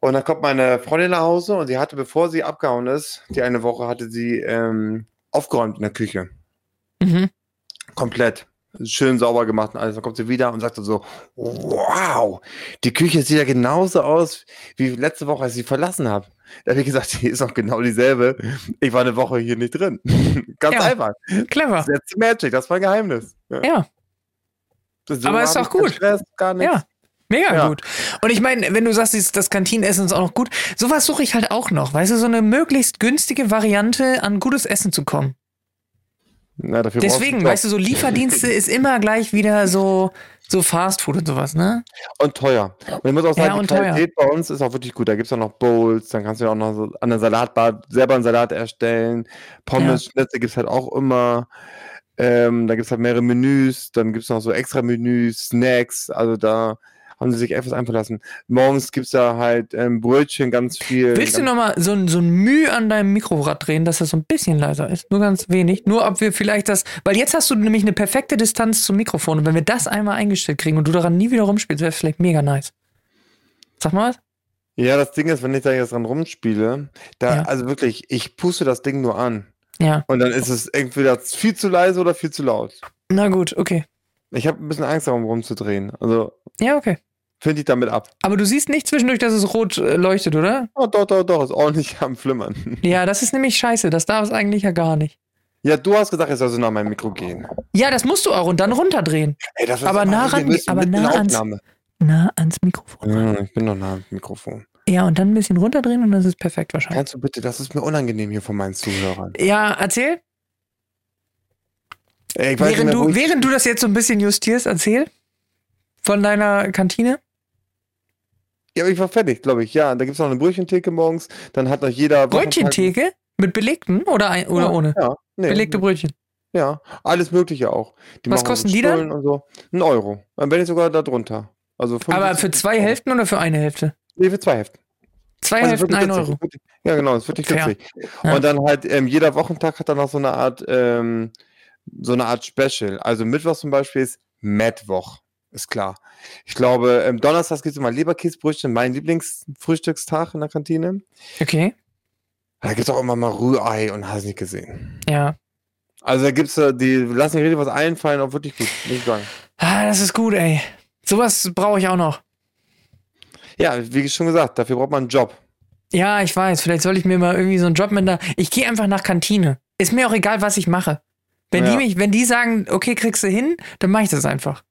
Und dann kommt meine Freundin nach Hause und sie hatte, bevor sie abgehauen ist, die eine Woche hatte sie ähm, aufgeräumt in der Küche. Mhm. Komplett. Schön sauber gemacht und alles. Dann kommt sie wieder und sagt so, wow, die Küche sieht ja genauso aus, wie letzte Woche, als ich sie verlassen habe. Da habe ich gesagt, die ist auch genau dieselbe. Ich war eine Woche hier nicht drin. Ganz ja. einfach. Clever. That's magic, das war ein Geheimnis. Ja. ja. Aber ist doch gut. Stress. Ja. Mega ja. gut. Und ich meine, wenn du sagst, das Kantinenessen ist auch noch gut, sowas suche ich halt auch noch. Weißt du, so eine möglichst günstige Variante, an gutes Essen zu kommen. Na, Deswegen, weißt du, so Lieferdienste ist immer gleich wieder so, so Fast Food und sowas, ne? Und teuer. Und ich muss auch sagen, ja, die Qualität teuer. bei uns ist auch wirklich gut. Da gibt es auch noch Bowls, dann kannst du ja auch noch so an der Salatbar selber einen Salat erstellen. Pommes, ja. Schnitzel gibt es halt auch immer. Ähm, da gibt es halt mehrere Menüs, dann gibt es noch so extra Menüs, Snacks, also da haben sie sich etwas einverlassen. Morgens gibt es da halt ähm, Brötchen, ganz viel. Willst du nochmal so, so ein Mühe an deinem Mikrorad drehen, dass das so ein bisschen leiser ist? Nur ganz wenig. Nur ob wir vielleicht das, weil jetzt hast du nämlich eine perfekte Distanz zum Mikrofon und wenn wir das einmal eingestellt kriegen und du daran nie wieder rumspielst, wäre es vielleicht mega nice. Sag mal was. Ja, das Ding ist, wenn ich da jetzt dran rumspiele, da, ja. also wirklich, ich puste das Ding nur an. Ja. Und dann ist es entweder viel zu leise oder viel zu laut. Na gut, okay. Ich habe ein bisschen Angst darum rumzudrehen. Also. Ja, okay finde ich damit ab. Aber du siehst nicht zwischendurch, dass es rot äh, leuchtet, oder? Oh, doch, doch, doch, ist ordentlich am Flimmern. Ja, das ist nämlich scheiße. Das darf es eigentlich ja gar nicht. Ja, du hast gesagt, es soll so nach meinem Mikro gehen. Ja, das musst du auch und dann runterdrehen. Ey, das aber nah, ran, aber nah ans, nah ans Mikrofon. Ja, ich bin noch nah am Mikrofon. Ja, und dann ein bisschen runterdrehen und das ist perfekt wahrscheinlich. Kannst du bitte, das ist mir unangenehm hier von meinen Zuhörern. Ja, erzähl. Ey, während, mehr, du, während du das jetzt so ein bisschen justierst, erzähl. Von deiner Kantine. Ja, aber ich war fertig, glaube ich. Ja, da gibt es noch eine Brötchentheke morgens. Dann hat noch jeder. Brötchentheke? Mit belegten oder, ein, oder ja, ohne? Ja, nee. Belegte Brötchen. Ja, alles Mögliche auch. Die Was kosten die dann? Und so. Ein Euro. Dann bin ich sogar da drunter. Also aber für zwei Hälften oder für eine Hälfte? Nee, für zwei Hälften. Zwei also Hälften, ein Euro. Ja, genau, das ist wirklich witzig. Ja. Und dann halt, ähm, jeder Wochentag hat dann noch so eine Art ähm, so eine Art Special. Also Mittwoch zum Beispiel ist Mittwoch, ist klar. Ich glaube, ähm, Donnerstag gibt es immer Leberkäsebrötchen, mein Lieblingsfrühstückstag in der Kantine. Okay. Da gibt es auch immer mal Rührei und hast nicht gesehen. Ja. Also da gibt's äh, die lassen sich richtig was einfallen, auch wirklich gut, muss ich sagen. Ah, das ist gut, ey. Sowas brauche ich auch noch. Ja, wie schon gesagt, dafür braucht man einen Job. Ja, ich weiß. Vielleicht soll ich mir mal irgendwie so einen Job mit einer. Ich gehe einfach nach Kantine. Ist mir auch egal, was ich mache. Wenn ja. die mich, wenn die sagen, okay, kriegst du hin, dann mache ich das einfach.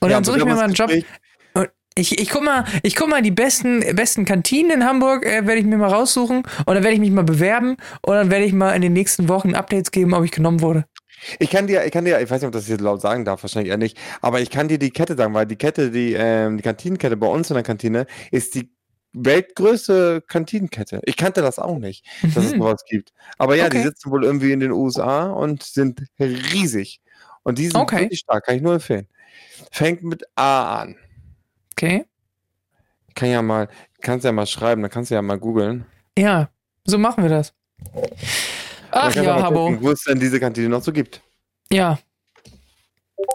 Und ja, dann suche ich mir mal einen Job. Ich, ich guck mal, ich guck mal die besten, besten Kantinen in Hamburg, äh, werde ich mir mal raussuchen und dann werde ich mich mal bewerben und dann werde ich mal in den nächsten Wochen Updates geben, ob ich genommen wurde. Ich kann dir, ich kann dir, ich weiß nicht, ob das jetzt laut sagen darf, wahrscheinlich eher nicht, aber ich kann dir die Kette sagen, weil die Kette, die, ähm, die Kantinenkette bei uns in der Kantine ist die weltgrößte Kantinenkette. Ich kannte das auch nicht, mhm. dass es mhm. sowas gibt. Aber ja, okay. die sitzen wohl irgendwie in den USA und sind riesig. Und die sind okay. wirklich stark, kann ich nur empfehlen. Fängt mit A an. Okay. Kann ja mal, kannst ja mal schreiben, dann kannst du ja mal googeln. Ja, so machen wir das. Ach ja, Habo. Wo es denn diese Kantine noch so gibt. Ja.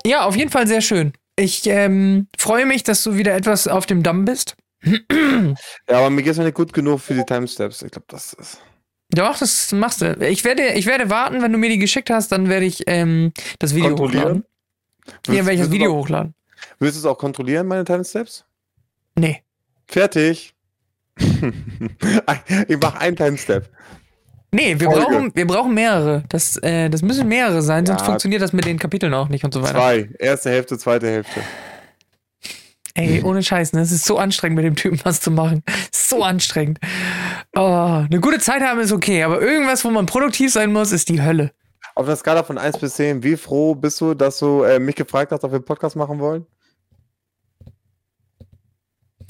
Ja, auf jeden Fall sehr schön. Ich ähm, freue mich, dass du wieder etwas auf dem Damm bist. ja, aber mir geht es nicht gut genug für die Timesteps. Ich glaube, das ist. Doch, das machst du. Ich werde, ich werde warten, wenn du mir die geschickt hast, dann werde ich ähm, das Video hochladen. Werde ich das Video hochladen. Willst du es auch kontrollieren, meine Timesteps? Nee. Fertig. ich mache einen Timestep. Nee, wir brauchen, wir brauchen mehrere. Das, äh, das müssen mehrere sein, ja. sonst funktioniert das mit den Kapiteln auch nicht und so weiter. Zwei. Erste Hälfte, zweite Hälfte. Ey, ohne Scheiß, ne? Es ist so anstrengend, mit dem Typen was zu machen. So anstrengend. Oh, eine gute Zeit haben ist okay, aber irgendwas, wo man produktiv sein muss, ist die Hölle. Auf einer Skala von 1 bis 10, wie froh bist du, dass du äh, mich gefragt hast, ob wir einen Podcast machen wollen?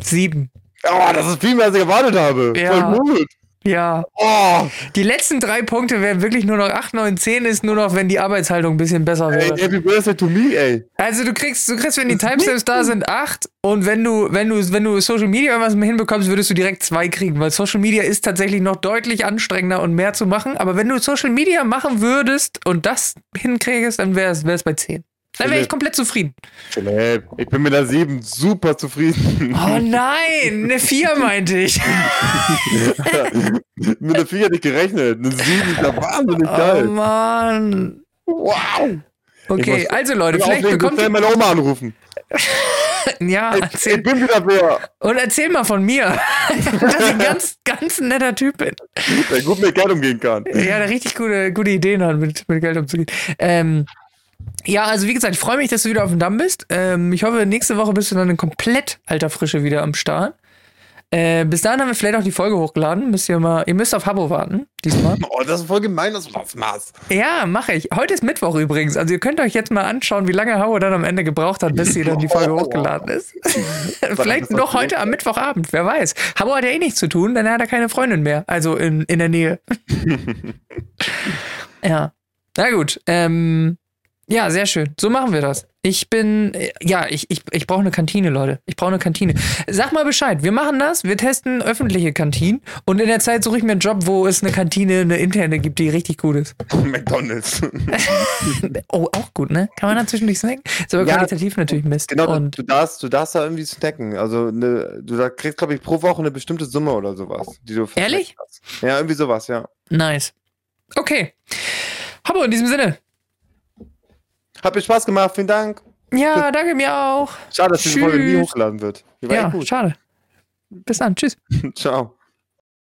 Sieben. Oh, das ist viel mehr, als ich erwartet habe. Ja. Voll gut. Ja. Oh. Die letzten drei Punkte wären wirklich nur noch 8, 9, 10 ist nur noch, wenn die Arbeitshaltung ein bisschen besser wäre. Ey, happy birthday to me, ey. Also du kriegst, du kriegst, wenn die Timestamps da sind, 8 und wenn du, wenn du, wenn du Social Media irgendwas hinbekommst, würdest du direkt 2 kriegen, weil Social Media ist tatsächlich noch deutlich anstrengender und mehr zu machen. Aber wenn du Social Media machen würdest und das hinkriegst, dann wäre es bei 10. Dann wäre ich komplett zufrieden. Philipp, ich bin mit der 7 super zufrieden. Oh nein, eine 4 meinte ich. mit der 4 hätte ich gerechnet. Eine 7 ist ja wahnsinnig oh, geil. Oh Mann. Wow. Okay, muss, also Leute, vielleicht bekommt ihr meine Oma anrufen. ja, erzähl. Ich bin wieder wer. Und erzähl mal von mir, dass ich ein ganz, ganz netter Typ bin. Der gut mit Geld umgehen kann. Ja, der richtig gute, gute Ideen hat, mit, mit Geld umzugehen. Ähm, ja, also wie gesagt, ich freue mich, dass du wieder auf dem Damm bist. Ähm, ich hoffe, nächste Woche bist du dann in komplett alter Frische wieder am Start. Äh, bis dahin haben wir vielleicht auch die Folge hochgeladen. Müsst ihr mal, ihr müsst auf Habo warten, diesmal. Oh, das ist voll gemein, das Maß. Ja, mache ich. Heute ist Mittwoch übrigens. Also ihr könnt euch jetzt mal anschauen, wie lange Habo dann am Ende gebraucht hat, bis hier dann die Folge hochgeladen ist. vielleicht noch heute am Mittwochabend, wer weiß. Habo hat ja eh nichts zu tun, dann hat er keine Freundin mehr. Also in, in der Nähe. ja. Na gut, ähm, ja, sehr schön. So machen wir das. Ich bin, ja, ich, ich, ich brauche eine Kantine, Leute. Ich brauche eine Kantine. Sag mal Bescheid. Wir machen das. Wir testen öffentliche Kantinen. Und in der Zeit suche ich mir einen Job, wo es eine Kantine, eine interne gibt, die richtig gut ist. McDonalds. oh, auch gut, ne? Kann man dazwischen nicht snacken? Ist aber ja, qualitativ natürlich Mist. Genau, und du, darfst, du darfst da irgendwie snacken. Also, eine, du da kriegst, glaube ich, pro Woche eine bestimmte Summe oder sowas. Die du Ehrlich? Hast. Ja, irgendwie sowas, ja. Nice. Okay. Aber in diesem Sinne, hat mir Spaß gemacht, vielen Dank. Ja, danke mir auch. Schade, dass diese Folge nie hochgeladen wird. ja, gut. schade. Bis dann, tschüss. Ciao.